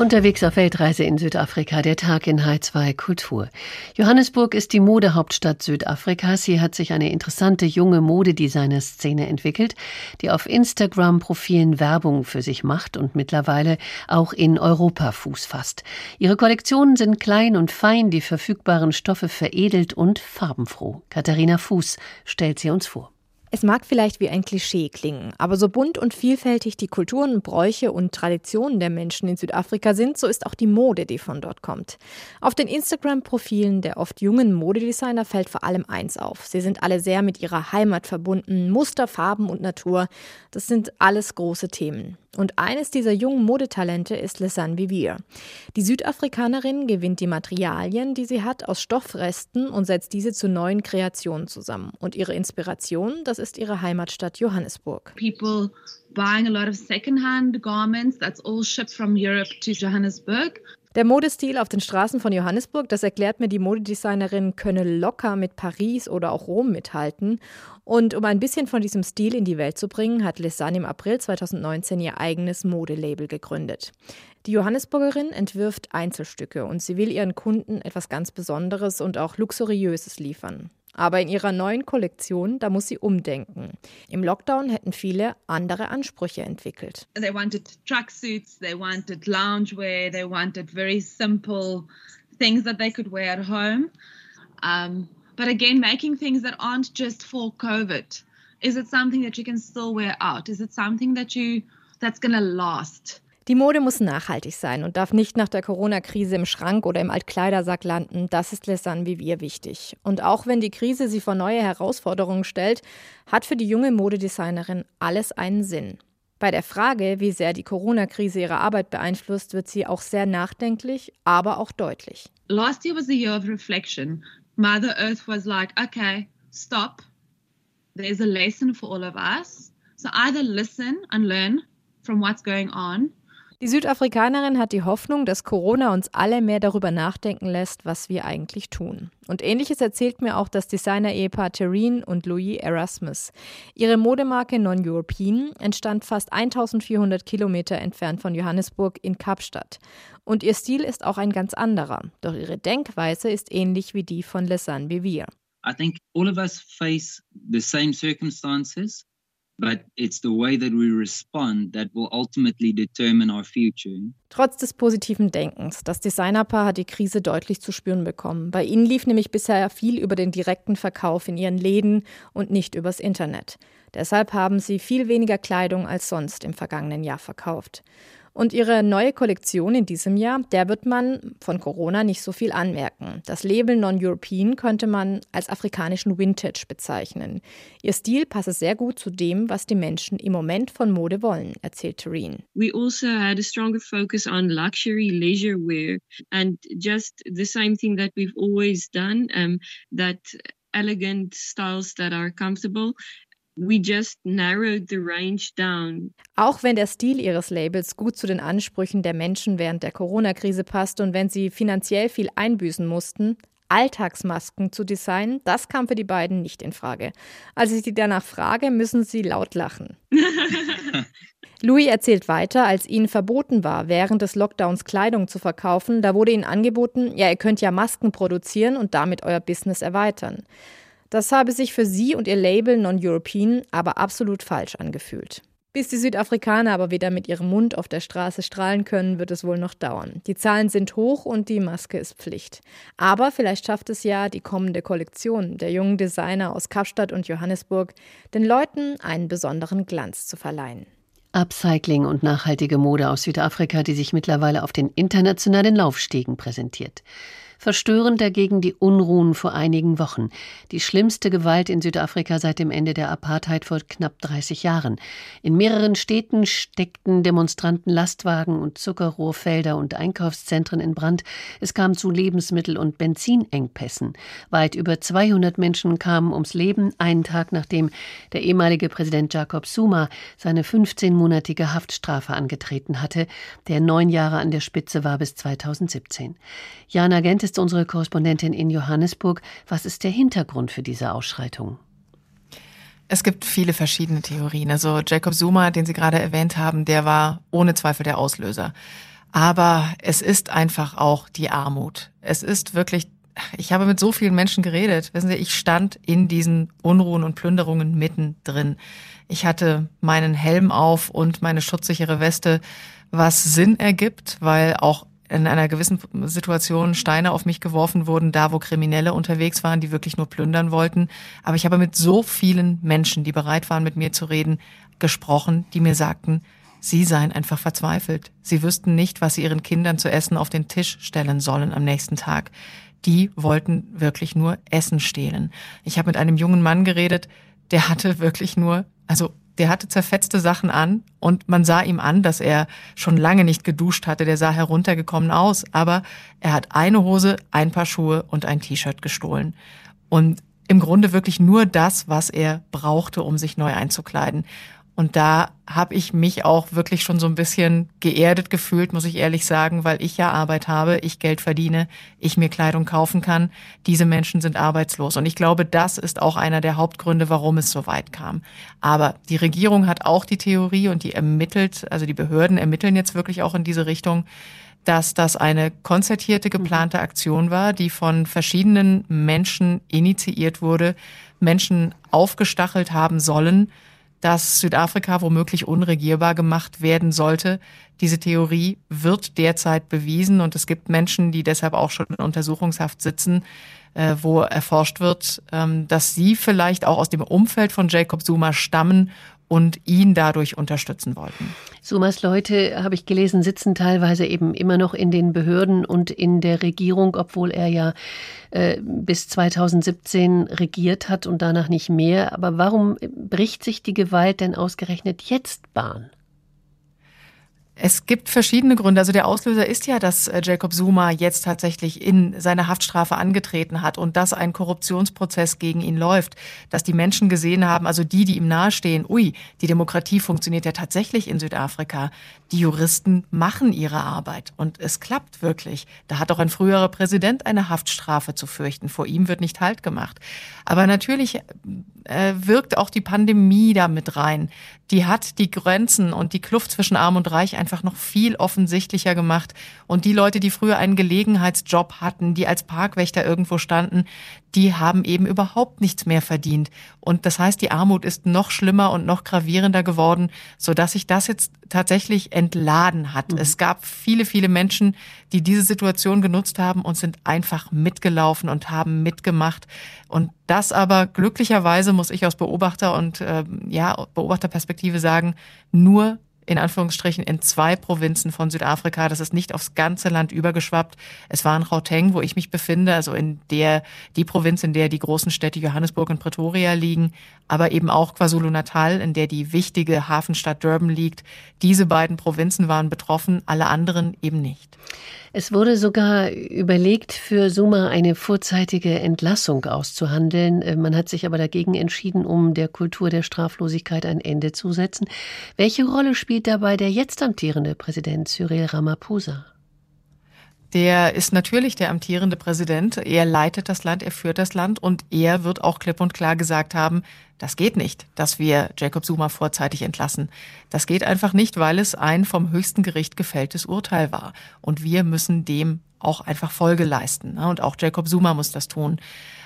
Unterwegs auf Weltreise in Südafrika, der Tag in H2 Kultur. Johannesburg ist die Modehauptstadt Südafrikas. Hier hat sich eine interessante junge Modedesigner-Szene entwickelt, die auf Instagram-Profilen Werbung für sich macht und mittlerweile auch in Europa Fuß fasst. Ihre Kollektionen sind klein und fein, die verfügbaren Stoffe veredelt und farbenfroh. Katharina Fuß stellt sie uns vor. Es mag vielleicht wie ein Klischee klingen, aber so bunt und vielfältig die Kulturen, Bräuche und Traditionen der Menschen in Südafrika sind, so ist auch die Mode, die von dort kommt. Auf den Instagram-Profilen der oft jungen Modedesigner fällt vor allem eins auf. Sie sind alle sehr mit ihrer Heimat verbunden, Muster, Farben und Natur. Das sind alles große Themen. Und eines dieser jungen Modetalente ist Lesanne Vivir. Die Südafrikanerin gewinnt die Materialien, die sie hat, aus Stoffresten und setzt diese zu neuen Kreationen zusammen. Und ihre Inspiration, das ist ihre Heimatstadt Johannesburg. People buying a lot of secondhand garments, that's all shipped from Europe to Johannesburg. Der Modestil auf den Straßen von Johannesburg, das erklärt mir die Modedesignerin, könne locker mit Paris oder auch Rom mithalten. Und um ein bisschen von diesem Stil in die Welt zu bringen, hat Lisanne im April 2019 ihr eigenes Modelabel gegründet. Die Johannesburgerin entwirft Einzelstücke und sie will ihren Kunden etwas ganz Besonderes und auch Luxuriöses liefern. Aber in ihrer neuen Kollektion, da muss sie umdenken. Im Lockdown hätten viele andere Ansprüche entwickelt. They wanted tracksuits, they wanted loungewear, they wanted very simple things that they could wear at home. Um, but again, making things that aren't just for COVID. Is it something that you can still wear out? Is it something that you that's going to last? Die Mode muss nachhaltig sein und darf nicht nach der Corona-Krise im Schrank oder im Altkleidersack landen. Das ist Lesanne Vivier wichtig. Und auch wenn die Krise sie vor neue Herausforderungen stellt, hat für die junge Modedesignerin alles einen Sinn. Bei der Frage, wie sehr die Corona-Krise ihre Arbeit beeinflusst, wird sie auch sehr nachdenklich, aber auch deutlich. Last year was a year of reflection. Mother Earth was like, okay, stop. There's a lesson for all of us. So either listen and learn from what's going on die Südafrikanerin hat die Hoffnung, dass Corona uns alle mehr darüber nachdenken lässt, was wir eigentlich tun. Und ähnliches erzählt mir auch das Designer-Ehepaar Terrine und Louis Erasmus. Ihre Modemarke Non-European entstand fast 1400 Kilometer entfernt von Johannesburg in Kapstadt. Und ihr Stil ist auch ein ganz anderer. Doch ihre Denkweise ist ähnlich wie die von Lesanne Vivier. I think all of us face the same circumstances Trotz des positiven Denkens, das Designerpaar hat die Krise deutlich zu spüren bekommen. Bei ihnen lief nämlich bisher viel über den direkten Verkauf in ihren Läden und nicht übers Internet. Deshalb haben sie viel weniger Kleidung als sonst im vergangenen Jahr verkauft. Und ihre neue Kollektion in diesem Jahr, der wird man von Corona nicht so viel anmerken. Das Label Non-European könnte man als afrikanischen Vintage bezeichnen. Ihr Stil passe sehr gut zu dem, was die Menschen im Moment von Mode wollen, erzählt Terene. We also had a stronger focus on luxury leisure wear and just the same thing that we've always done, um, that elegant styles that are comfortable We just narrowed the range down. Auch wenn der Stil ihres Labels gut zu den Ansprüchen der Menschen während der Corona-Krise passt und wenn sie finanziell viel einbüßen mussten, Alltagsmasken zu designen, das kam für die beiden nicht in Frage. Als ich sie danach frage, müssen sie laut lachen. Louis erzählt weiter, als ihnen verboten war, während des Lockdowns Kleidung zu verkaufen, da wurde ihnen angeboten, ja, ihr könnt ja Masken produzieren und damit euer Business erweitern. Das habe sich für sie und ihr Label Non-European aber absolut falsch angefühlt. Bis die Südafrikaner aber wieder mit ihrem Mund auf der Straße strahlen können, wird es wohl noch dauern. Die Zahlen sind hoch und die Maske ist Pflicht. Aber vielleicht schafft es ja die kommende Kollektion der jungen Designer aus Kapstadt und Johannesburg, den Leuten einen besonderen Glanz zu verleihen. Upcycling und nachhaltige Mode aus Südafrika, die sich mittlerweile auf den internationalen Laufstegen präsentiert. Verstörend dagegen die Unruhen vor einigen Wochen. Die schlimmste Gewalt in Südafrika seit dem Ende der Apartheid vor knapp 30 Jahren. In mehreren Städten steckten Demonstranten Lastwagen und Zuckerrohrfelder und Einkaufszentren in Brand. Es kam zu Lebensmittel- und Benzinengpässen. Weit über 200 Menschen kamen ums Leben, einen Tag nachdem der ehemalige Präsident Jacob Zuma seine 15-monatige Haftstrafe angetreten hatte, der neun Jahre an der Spitze war bis 2017. Jana Gent ist unsere Korrespondentin in Johannesburg. Was ist der Hintergrund für diese Ausschreitung? Es gibt viele verschiedene Theorien. Also Jacob Zuma, den Sie gerade erwähnt haben, der war ohne Zweifel der Auslöser. Aber es ist einfach auch die Armut. Es ist wirklich, ich habe mit so vielen Menschen geredet. Wissen Sie, ich stand in diesen Unruhen und Plünderungen mittendrin. Ich hatte meinen Helm auf und meine schutzsichere Weste, was Sinn ergibt, weil auch in einer gewissen Situation Steine auf mich geworfen wurden, da wo Kriminelle unterwegs waren, die wirklich nur plündern wollten. Aber ich habe mit so vielen Menschen, die bereit waren, mit mir zu reden, gesprochen, die mir sagten, sie seien einfach verzweifelt. Sie wüssten nicht, was sie ihren Kindern zu essen auf den Tisch stellen sollen am nächsten Tag. Die wollten wirklich nur Essen stehlen. Ich habe mit einem jungen Mann geredet, der hatte wirklich nur, also der hatte zerfetzte Sachen an und man sah ihm an, dass er schon lange nicht geduscht hatte. Der sah heruntergekommen aus, aber er hat eine Hose, ein paar Schuhe und ein T-Shirt gestohlen. Und im Grunde wirklich nur das, was er brauchte, um sich neu einzukleiden. Und da habe ich mich auch wirklich schon so ein bisschen geerdet gefühlt, muss ich ehrlich sagen, weil ich ja Arbeit habe, ich Geld verdiene, ich mir Kleidung kaufen kann. Diese Menschen sind arbeitslos. Und ich glaube, das ist auch einer der Hauptgründe, warum es so weit kam. Aber die Regierung hat auch die Theorie und die ermittelt, also die Behörden ermitteln jetzt wirklich auch in diese Richtung, dass das eine konzertierte, geplante Aktion war, die von verschiedenen Menschen initiiert wurde, Menschen aufgestachelt haben sollen, dass Südafrika womöglich unregierbar gemacht werden sollte. Diese Theorie wird derzeit bewiesen und es gibt Menschen, die deshalb auch schon in Untersuchungshaft sitzen, äh, wo erforscht wird, ähm, dass sie vielleicht auch aus dem Umfeld von Jacob Zuma stammen und ihn dadurch unterstützen wollten. Sumas Leute, habe ich gelesen, sitzen teilweise eben immer noch in den Behörden und in der Regierung, obwohl er ja äh, bis 2017 regiert hat und danach nicht mehr. Aber warum bricht sich die Gewalt denn ausgerechnet jetzt Bahn? Es gibt verschiedene Gründe. Also der Auslöser ist ja, dass äh, Jacob Zuma jetzt tatsächlich in seine Haftstrafe angetreten hat und dass ein Korruptionsprozess gegen ihn läuft, dass die Menschen gesehen haben, also die, die ihm nahestehen, ui, die Demokratie funktioniert ja tatsächlich in Südafrika. Die Juristen machen ihre Arbeit und es klappt wirklich. Da hat auch ein früherer Präsident eine Haftstrafe zu fürchten. Vor ihm wird nicht Halt gemacht. Aber natürlich äh, wirkt auch die Pandemie da mit rein. Die hat die Grenzen und die Kluft zwischen Arm und Reich einfach noch viel offensichtlicher gemacht. Und die Leute, die früher einen Gelegenheitsjob hatten, die als Parkwächter irgendwo standen, die haben eben überhaupt nichts mehr verdient. Und das heißt, die Armut ist noch schlimmer und noch gravierender geworden, so dass sich das jetzt tatsächlich entladen hat. Mhm. Es gab viele, viele Menschen, die diese Situation genutzt haben und sind einfach mitgelaufen und haben mitgemacht. Und das aber glücklicherweise muss ich aus Beobachter und äh, ja Beobachterperspektive sagen, nur in Anführungsstrichen in zwei Provinzen von Südafrika. Das ist nicht aufs ganze Land übergeschwappt. Es war in Gauteng, wo ich mich befinde, also in der, die Provinz, in der die großen Städte Johannesburg und Pretoria liegen, aber eben auch KwaZulu-Natal, in der die wichtige Hafenstadt Durban liegt. Diese beiden Provinzen waren betroffen, alle anderen eben nicht. Es wurde sogar überlegt, für Suma eine vorzeitige Entlassung auszuhandeln. Äh, man hat sich aber dagegen entschieden, um der Kultur der Straflosigkeit ein Ende zu setzen. Welche Rolle spielt dabei der jetzt amtierende Präsident Cyril Ramaphosa? Der ist natürlich der amtierende Präsident. Er leitet das Land, er führt das Land und er wird auch klipp und klar gesagt haben, das geht nicht, dass wir Jacob Zuma vorzeitig entlassen. Das geht einfach nicht, weil es ein vom höchsten Gericht gefälltes Urteil war. Und wir müssen dem auch einfach Folge leisten. Ne? Und auch Jacob Zuma muss das tun.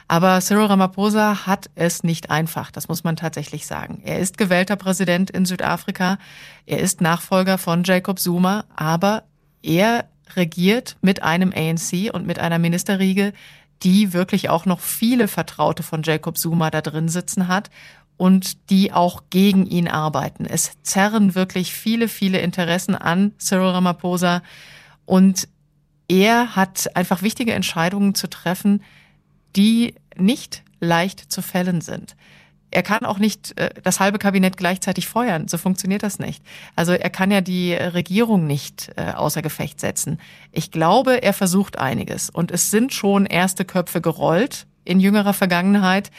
Aber Cyril Ramaphosa hat es nicht einfach, das muss man tatsächlich sagen. Er ist gewählter Präsident in Südafrika, er ist Nachfolger von Jacob Zuma, aber er regiert mit einem ANC und mit einer Ministerriege, die wirklich auch noch viele Vertraute von Jacob Zuma da drin sitzen hat und die auch gegen ihn arbeiten. Es zerren wirklich viele, viele Interessen an Cyril Ramaphosa und er hat einfach wichtige Entscheidungen zu treffen, die nicht leicht zu fällen sind er kann auch nicht äh, das halbe Kabinett gleichzeitig feuern. So funktioniert das nicht. Also er kann ja die Regierung nicht äh, außer Gefecht setzen. Ich glaube, er versucht einiges. Und es sind schon erste Köpfe gerollt in jüngerer Vergangenheit.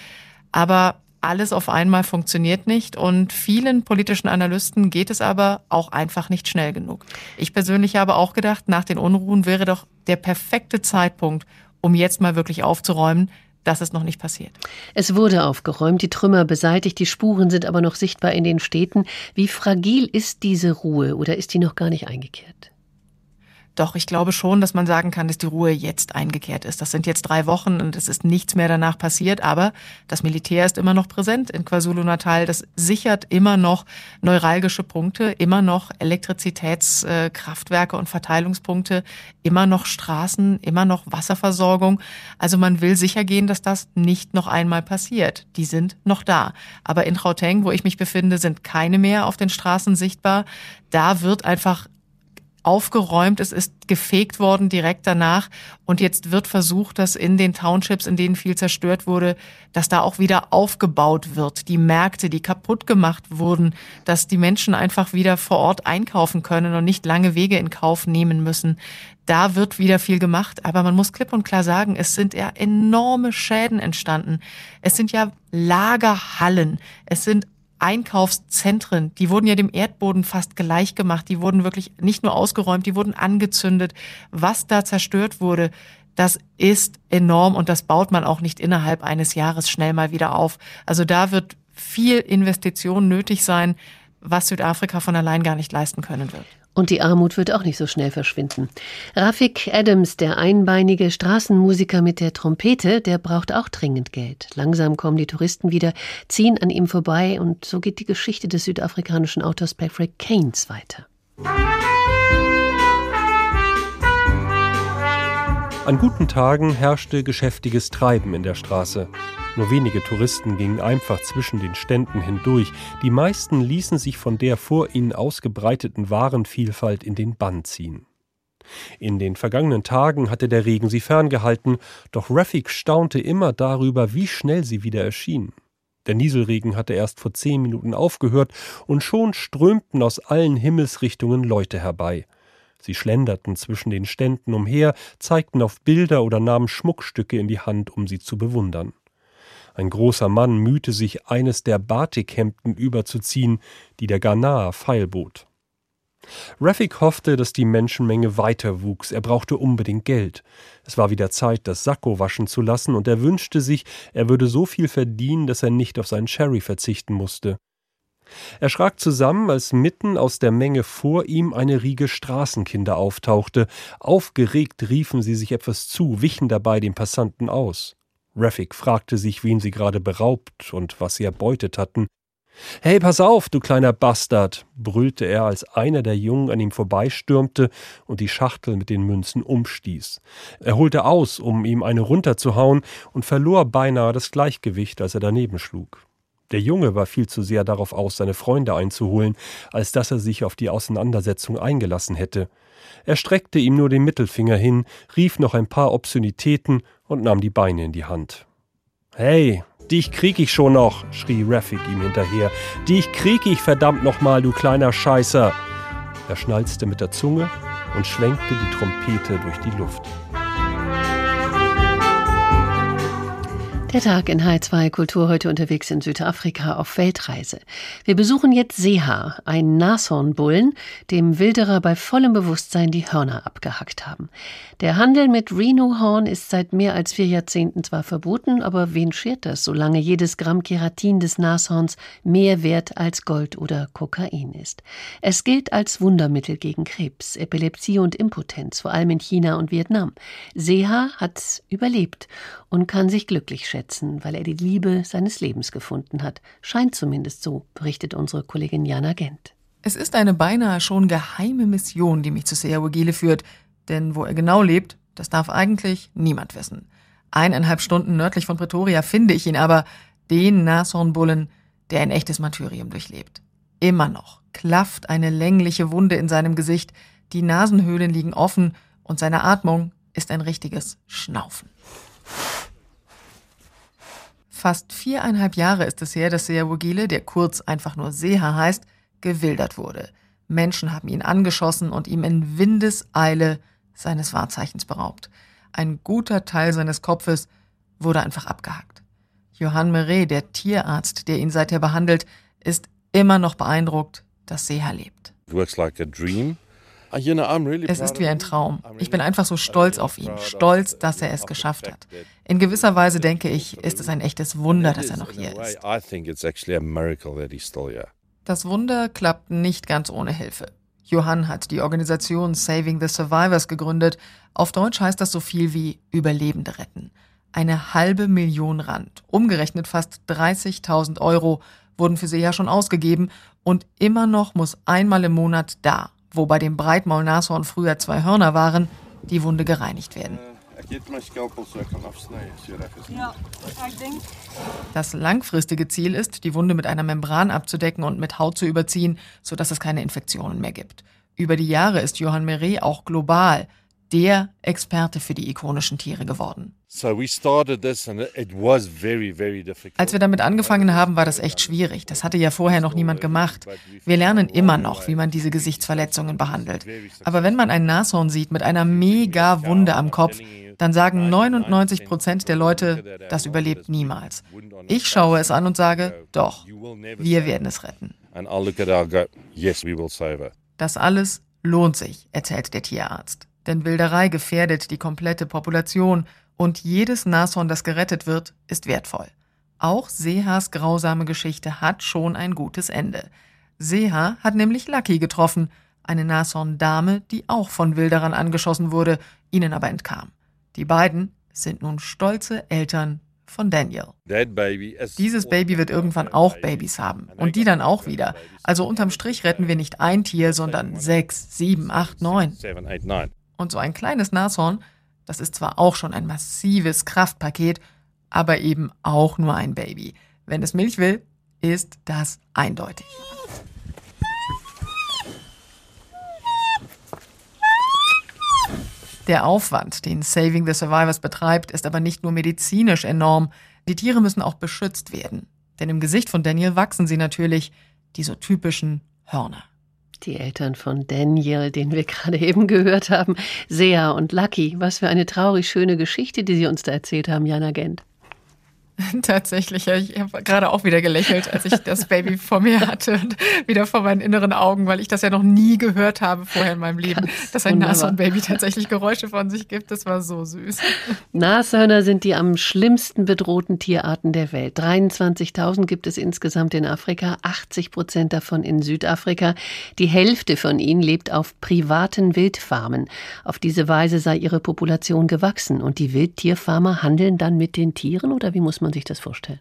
Aber alles auf einmal funktioniert nicht und vielen politischen Analysten geht es aber auch einfach nicht schnell genug. Ich persönlich habe auch gedacht, nach den Unruhen wäre doch der perfekte Zeitpunkt, um jetzt mal wirklich aufzuräumen, das ist noch nicht passiert. Es wurde aufgeräumt, die Trümmer beseitigt, die Spuren sind aber noch sichtbar in den Städten. Wie fragil ist diese Ruhe oder ist die noch gar nicht eingekehrt? Doch, ich glaube schon, dass man sagen kann, dass die Ruhe jetzt eingekehrt ist. Das sind jetzt drei Wochen und es ist nichts mehr danach passiert, aber das Militär ist immer noch präsent in KwaZulu-Natal. Das sichert immer noch neuralgische Punkte, immer noch Elektrizitätskraftwerke und Verteilungspunkte, immer noch Straßen, immer noch Wasserversorgung. Also man will sicher gehen, dass das nicht noch einmal passiert. Die sind noch da. Aber in Gauteng, wo ich mich befinde, sind keine mehr auf den Straßen sichtbar. Da wird einfach aufgeräumt, es ist gefegt worden direkt danach und jetzt wird versucht, dass in den Townships, in denen viel zerstört wurde, dass da auch wieder aufgebaut wird. Die Märkte, die kaputt gemacht wurden, dass die Menschen einfach wieder vor Ort einkaufen können und nicht lange Wege in Kauf nehmen müssen. Da wird wieder viel gemacht, aber man muss klipp und klar sagen, es sind ja enorme Schäden entstanden. Es sind ja Lagerhallen, es sind Einkaufszentren, die wurden ja dem Erdboden fast gleich gemacht. Die wurden wirklich nicht nur ausgeräumt, die wurden angezündet. Was da zerstört wurde, das ist enorm und das baut man auch nicht innerhalb eines Jahres schnell mal wieder auf. Also da wird viel Investition nötig sein, was Südafrika von allein gar nicht leisten können wird. Und die Armut wird auch nicht so schnell verschwinden. Rafik Adams, der einbeinige Straßenmusiker mit der Trompete, der braucht auch dringend Geld. Langsam kommen die Touristen wieder, ziehen an ihm vorbei und so geht die Geschichte des südafrikanischen Autors Patrick Keynes weiter. An guten Tagen herrschte geschäftiges Treiben in der Straße. Nur wenige Touristen gingen einfach zwischen den Ständen hindurch. Die meisten ließen sich von der vor ihnen ausgebreiteten Warenvielfalt in den Bann ziehen. In den vergangenen Tagen hatte der Regen sie ferngehalten, doch Rafik staunte immer darüber, wie schnell sie wieder erschienen. Der Nieselregen hatte erst vor zehn Minuten aufgehört, und schon strömten aus allen Himmelsrichtungen Leute herbei. Sie schlenderten zwischen den Ständen umher, zeigten auf Bilder oder nahmen Schmuckstücke in die Hand, um sie zu bewundern. Ein großer Mann mühte sich, eines der Batikhemden überzuziehen, die der Ghanaer feilbot. Rafik hoffte, dass die Menschenmenge weiter wuchs. Er brauchte unbedingt Geld. Es war wieder Zeit, das Sakko waschen zu lassen, und er wünschte sich, er würde so viel verdienen, dass er nicht auf seinen Sherry verzichten musste. Er schrak zusammen, als mitten aus der Menge vor ihm eine Riege Straßenkinder auftauchte. Aufgeregt riefen sie sich etwas zu, wichen dabei den Passanten aus. Rafik fragte sich, wen sie gerade beraubt und was sie erbeutet hatten. Hey, pass auf, du kleiner Bastard, brüllte er, als einer der Jungen an ihm vorbeistürmte und die Schachtel mit den Münzen umstieß. Er holte aus, um ihm eine runterzuhauen, und verlor beinahe das Gleichgewicht, als er daneben schlug. Der Junge war viel zu sehr darauf aus, seine Freunde einzuholen, als dass er sich auf die Auseinandersetzung eingelassen hätte. Er streckte ihm nur den Mittelfinger hin, rief noch ein paar Obszönitäten und nahm die Beine in die Hand. Hey, Dich krieg ich schon noch, schrie Rafik ihm hinterher. Dich krieg ich verdammt nochmal, du kleiner Scheißer. Er schnalzte mit der Zunge und schwenkte die Trompete durch die Luft. Der Tag in H2 Kultur heute unterwegs in Südafrika auf Weltreise. Wir besuchen jetzt Seha, einen Nashornbullen, dem Wilderer bei vollem Bewusstsein die Hörner abgehackt haben. Der Handel mit Rhinohorn ist seit mehr als vier Jahrzehnten zwar verboten, aber wen schert das, solange jedes Gramm Keratin des Nashorns mehr wert als Gold oder Kokain ist? Es gilt als Wundermittel gegen Krebs, Epilepsie und Impotenz, vor allem in China und Vietnam. Seha hat überlebt und kann sich glücklich schätzen, weil er die Liebe seines Lebens gefunden hat. Scheint zumindest so, berichtet unsere Kollegin Jana Gent. Es ist eine beinahe schon geheime Mission, die mich zu Seawagile führt, denn wo er genau lebt, das darf eigentlich niemand wissen. Eineinhalb Stunden nördlich von Pretoria finde ich ihn aber, den Nashornbullen, der ein echtes Martyrium durchlebt. Immer noch klafft eine längliche Wunde in seinem Gesicht, die Nasenhöhlen liegen offen und seine Atmung ist ein richtiges Schnaufen. Fast viereinhalb Jahre ist es her, dass Seawogile, der kurz einfach nur Seha heißt, gewildert wurde. Menschen haben ihn angeschossen und ihm in Windeseile seines Wahrzeichens beraubt. Ein guter Teil seines Kopfes wurde einfach abgehackt. Johann Meret, der Tierarzt, der ihn seither behandelt, ist immer noch beeindruckt, dass Seha lebt. Es ist wie ein Traum. Ich bin einfach so stolz auf ihn, stolz, dass er es geschafft hat. In gewisser Weise denke ich, ist es ein echtes Wunder, dass er noch hier ist. Das Wunder klappt nicht ganz ohne Hilfe. Johann hat die Organisation Saving the Survivors gegründet. Auf Deutsch heißt das so viel wie Überlebende retten. Eine halbe Million Rand, umgerechnet fast 30.000 Euro, wurden für sie ja schon ausgegeben und immer noch muss einmal im Monat da, wo bei dem Breitmaulnashorn früher zwei Hörner waren, die Wunde gereinigt werden. Das langfristige Ziel ist, die Wunde mit einer Membran abzudecken und mit Haut zu überziehen, sodass es keine Infektionen mehr gibt. Über die Jahre ist Johann Meret auch global der Experte für die ikonischen Tiere geworden. Als wir damit angefangen haben, war das echt schwierig. Das hatte ja vorher noch niemand gemacht. Wir lernen immer noch, wie man diese Gesichtsverletzungen behandelt. Aber wenn man ein Nashorn sieht mit einer mega Wunde am Kopf, dann sagen 99 Prozent der Leute, das überlebt niemals. Ich schaue es an und sage, doch, wir werden es retten. Das alles lohnt sich, erzählt der Tierarzt. Denn Wilderei gefährdet die komplette Population und jedes Nashorn, das gerettet wird, ist wertvoll. Auch Sehas grausame Geschichte hat schon ein gutes Ende. Seha hat nämlich Lucky getroffen, eine Nashorn-Dame, die auch von Wilderern angeschossen wurde, ihnen aber entkam. Die beiden sind nun stolze Eltern von Daniel. Dieses Baby wird irgendwann auch Babys haben und die dann auch wieder. Also unterm Strich retten wir nicht ein Tier, sondern sechs, sieben, acht, neun. Und so ein kleines Nashorn, das ist zwar auch schon ein massives Kraftpaket, aber eben auch nur ein Baby. Wenn es Milch will, ist das eindeutig. Der Aufwand, den Saving the Survivors betreibt, ist aber nicht nur medizinisch enorm. Die Tiere müssen auch beschützt werden. Denn im Gesicht von Daniel wachsen sie natürlich, die so typischen Hörner. Die Eltern von Daniel, den wir gerade eben gehört haben, Sea und Lucky. Was für eine traurig schöne Geschichte, die Sie uns da erzählt haben, Jana Gent. Tatsächlich, ja. Ich habe gerade auch wieder gelächelt, als ich das Baby vor mir hatte und wieder vor meinen inneren Augen, weil ich das ja noch nie gehört habe vorher in meinem Leben, Ganz dass ein Nashornbaby tatsächlich Geräusche von sich gibt. Das war so süß. Nashörner sind die am schlimmsten bedrohten Tierarten der Welt. 23.000 gibt es insgesamt in Afrika, 80 Prozent davon in Südafrika. Die Hälfte von ihnen lebt auf privaten Wildfarmen. Auf diese Weise sei ihre Population gewachsen. Und die Wildtierfarmer handeln dann mit den Tieren oder wie muss man man sich das vorstellen?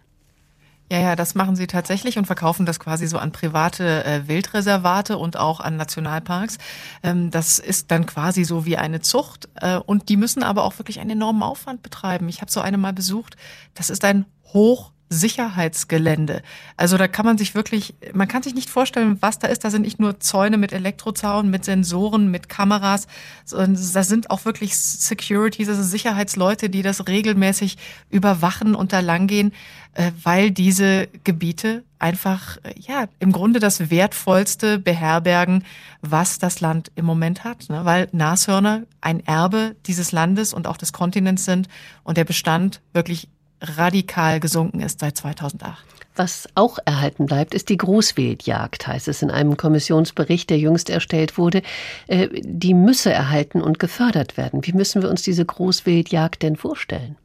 Ja, ja, das machen sie tatsächlich und verkaufen das quasi so an private äh, Wildreservate und auch an Nationalparks. Ähm, das ist dann quasi so wie eine Zucht äh, und die müssen aber auch wirklich einen enormen Aufwand betreiben. Ich habe so eine mal besucht. Das ist ein hoch Sicherheitsgelände. Also da kann man sich wirklich, man kann sich nicht vorstellen, was da ist. Da sind nicht nur Zäune mit Elektrozaun, mit Sensoren, mit Kameras, sondern da sind auch wirklich Securities, also Sicherheitsleute, die das regelmäßig überwachen und da langgehen, äh, weil diese Gebiete einfach, ja, im Grunde das Wertvollste beherbergen, was das Land im Moment hat. Ne? Weil Nashörner ein Erbe dieses Landes und auch des Kontinents sind und der Bestand wirklich radikal gesunken ist seit 2008. Was auch erhalten bleibt, ist die Großwildjagd, heißt es in einem Kommissionsbericht, der jüngst erstellt wurde. Äh, die müsse erhalten und gefördert werden. Wie müssen wir uns diese Großwildjagd denn vorstellen?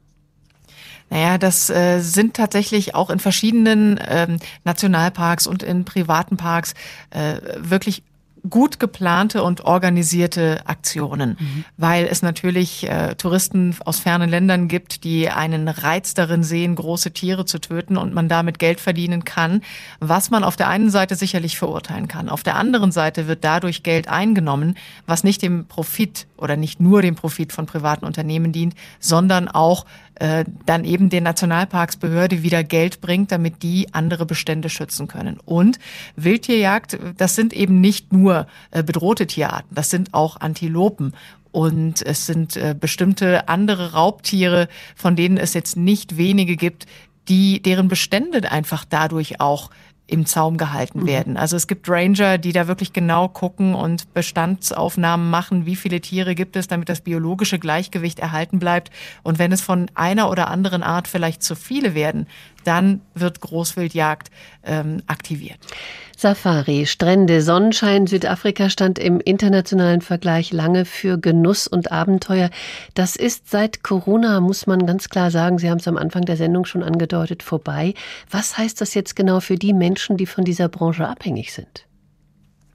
Naja, das äh, sind tatsächlich auch in verschiedenen ähm, Nationalparks und in privaten Parks äh, wirklich gut geplante und organisierte Aktionen, mhm. weil es natürlich äh, Touristen aus fernen Ländern gibt, die einen Reiz darin sehen, große Tiere zu töten und man damit Geld verdienen kann, was man auf der einen Seite sicherlich verurteilen kann. Auf der anderen Seite wird dadurch Geld eingenommen, was nicht dem Profit oder nicht nur dem Profit von privaten Unternehmen dient, sondern auch äh, dann eben den Nationalparksbehörde wieder Geld bringt, damit die andere Bestände schützen können. Und Wildtierjagd, das sind eben nicht nur äh, bedrohte Tierarten, das sind auch Antilopen und es sind äh, bestimmte andere Raubtiere, von denen es jetzt nicht wenige gibt, die deren Bestände einfach dadurch auch im Zaum gehalten mhm. werden. Also es gibt Ranger, die da wirklich genau gucken und Bestandsaufnahmen machen, wie viele Tiere gibt es, damit das biologische Gleichgewicht erhalten bleibt. Und wenn es von einer oder anderen Art vielleicht zu viele werden, dann wird Großwildjagd ähm, aktiviert. Safari, Strände, Sonnenschein. Südafrika stand im internationalen Vergleich lange für Genuss und Abenteuer. Das ist seit Corona, muss man ganz klar sagen, Sie haben es am Anfang der Sendung schon angedeutet, vorbei. Was heißt das jetzt genau für die Menschen, die von dieser Branche abhängig sind?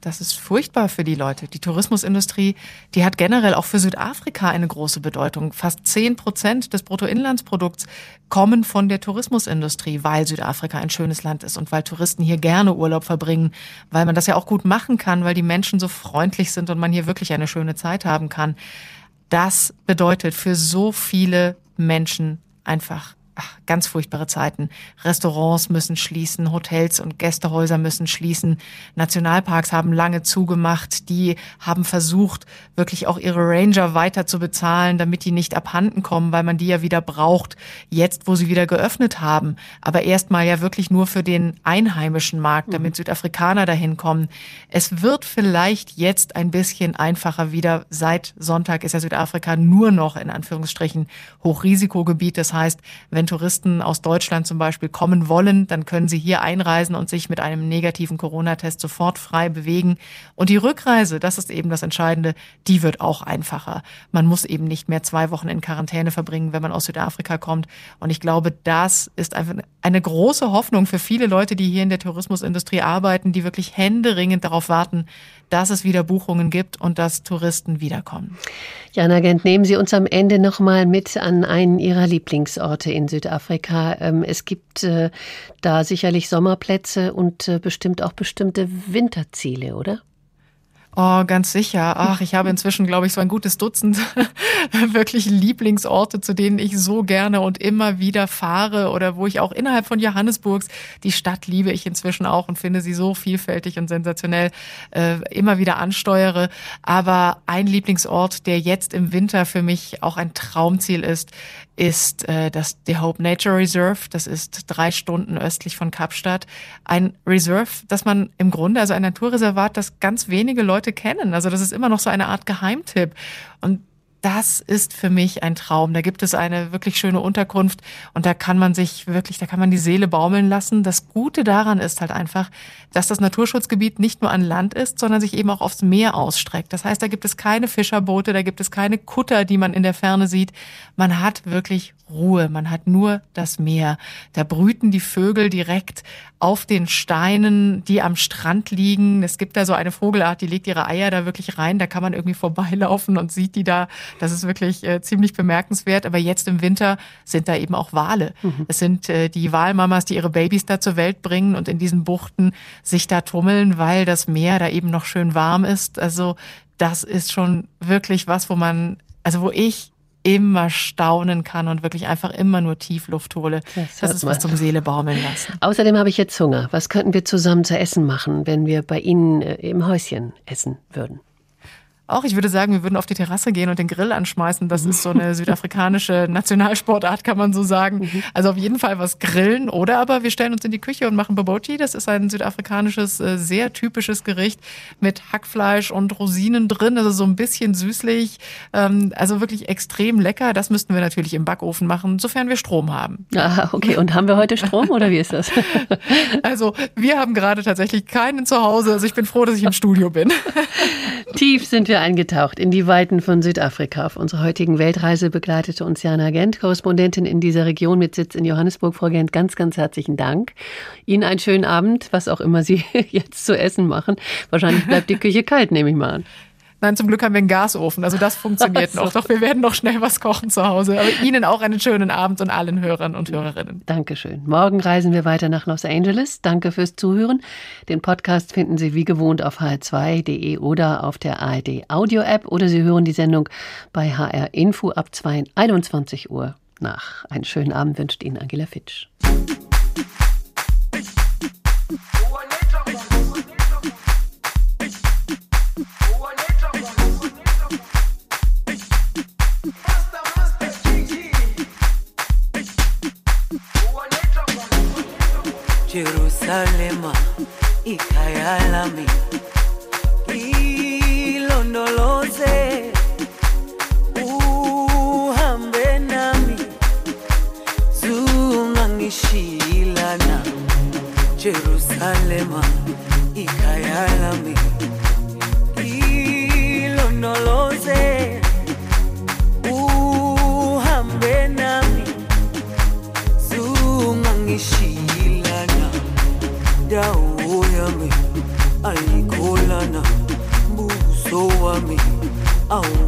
Das ist furchtbar für die Leute. Die Tourismusindustrie, die hat generell auch für Südafrika eine große Bedeutung. Fast zehn Prozent des Bruttoinlandsprodukts kommen von der Tourismusindustrie, weil Südafrika ein schönes Land ist und weil Touristen hier gerne Urlaub verbringen, weil man das ja auch gut machen kann, weil die Menschen so freundlich sind und man hier wirklich eine schöne Zeit haben kann. Das bedeutet für so viele Menschen einfach ach, ganz furchtbare Zeiten. Restaurants müssen schließen, Hotels und Gästehäuser müssen schließen. Nationalparks haben lange zugemacht. Die haben versucht, wirklich auch ihre Ranger weiter zu bezahlen, damit die nicht abhanden kommen, weil man die ja wieder braucht, jetzt wo sie wieder geöffnet haben. Aber erstmal ja wirklich nur für den einheimischen Markt, damit mhm. Südafrikaner dahin kommen. Es wird vielleicht jetzt ein bisschen einfacher wieder. Seit Sonntag ist ja Südafrika nur noch in Anführungsstrichen Hochrisikogebiet. Das heißt, wenn wenn Touristen aus Deutschland zum Beispiel kommen wollen, dann können sie hier einreisen und sich mit einem negativen Corona-Test sofort frei bewegen. Und die Rückreise, das ist eben das Entscheidende, die wird auch einfacher. Man muss eben nicht mehr zwei Wochen in Quarantäne verbringen, wenn man aus Südafrika kommt. Und ich glaube, das ist einfach eine große Hoffnung für viele Leute, die hier in der Tourismusindustrie arbeiten, die wirklich händeringend darauf warten, dass es wieder Buchungen gibt und dass Touristen wiederkommen. Jana Gent, nehmen Sie uns am Ende noch mal mit an einen Ihrer Lieblingsorte in Südafrika. Ähm, es gibt äh, da sicherlich Sommerplätze und äh, bestimmt auch bestimmte Winterziele, oder? Oh, ganz sicher. Ach, ich habe inzwischen, glaube ich, so ein gutes Dutzend wirklich Lieblingsorte, zu denen ich so gerne und immer wieder fahre oder wo ich auch innerhalb von Johannesburgs, die Stadt liebe ich inzwischen auch und finde sie so vielfältig und sensationell, äh, immer wieder ansteuere. Aber ein Lieblingsort, der jetzt im Winter für mich auch ein Traumziel ist, ist äh, das The Hope Nature Reserve. Das ist drei Stunden östlich von Kapstadt. Ein Reserve, das man im Grunde, also ein Naturreservat, das ganz wenige Leute kennen. Also das ist immer noch so eine Art Geheimtipp. Und das ist für mich ein Traum. Da gibt es eine wirklich schöne Unterkunft und da kann man sich wirklich, da kann man die Seele baumeln lassen. Das Gute daran ist halt einfach, dass das Naturschutzgebiet nicht nur an Land ist, sondern sich eben auch aufs Meer ausstreckt. Das heißt, da gibt es keine Fischerboote, da gibt es keine Kutter, die man in der Ferne sieht. Man hat wirklich Ruhe, man hat nur das Meer. Da brüten die Vögel direkt auf den Steinen, die am Strand liegen. Es gibt da so eine Vogelart, die legt ihre Eier da wirklich rein. Da kann man irgendwie vorbeilaufen und sieht die da. Das ist wirklich äh, ziemlich bemerkenswert. Aber jetzt im Winter sind da eben auch Wale. Mhm. Es sind äh, die Walmamas, die ihre Babys da zur Welt bringen und in diesen Buchten sich da tummeln, weil das Meer da eben noch schön warm ist. Also das ist schon wirklich was, wo man, also wo ich immer staunen kann und wirklich einfach immer nur Tiefluft hole. Das, das ist was zum Seele baumeln lassen. Außerdem habe ich jetzt Hunger. Was könnten wir zusammen zu essen machen, wenn wir bei Ihnen äh, im Häuschen essen würden? Auch ich würde sagen, wir würden auf die Terrasse gehen und den Grill anschmeißen. Das ist so eine südafrikanische Nationalsportart, kann man so sagen. Mhm. Also auf jeden Fall was grillen. Oder aber wir stellen uns in die Küche und machen Bobochi. Das ist ein südafrikanisches, äh, sehr typisches Gericht mit Hackfleisch und Rosinen drin. Also so ein bisschen süßlich. Ähm, also wirklich extrem lecker. Das müssten wir natürlich im Backofen machen, sofern wir Strom haben. Ah, okay. Und haben wir heute Strom oder wie ist das? Also wir haben gerade tatsächlich keinen zu Hause. Also ich bin froh, dass ich im Studio bin. Tief sind wir wir eingetaucht in die Weiten von Südafrika. Auf unserer heutigen Weltreise begleitete uns Jana Gent, Korrespondentin in dieser Region mit Sitz in Johannesburg. Frau Gent, ganz, ganz herzlichen Dank. Ihnen einen schönen Abend, was auch immer Sie jetzt zu essen machen. Wahrscheinlich bleibt die Küche kalt, nehme ich mal an. Nein, zum Glück haben wir einen Gasofen. Also das funktioniert so. noch. Doch wir werden noch schnell was kochen zu Hause. Aber Ihnen auch einen schönen Abend und allen Hörern und Hörerinnen. Dankeschön. Morgen reisen wir weiter nach Los Angeles. Danke fürs Zuhören. Den Podcast finden Sie wie gewohnt auf hr2.de oder auf der ARD Audio App oder Sie hören die Sendung bei HR Info ab 21 Uhr nach. Einen schönen Abend wünscht Ihnen Angela Fitsch. Jerusalema ikhaya lami ilondoloze uhambe nami. Zungangishilana Jerusalema ikhaya me. Oh.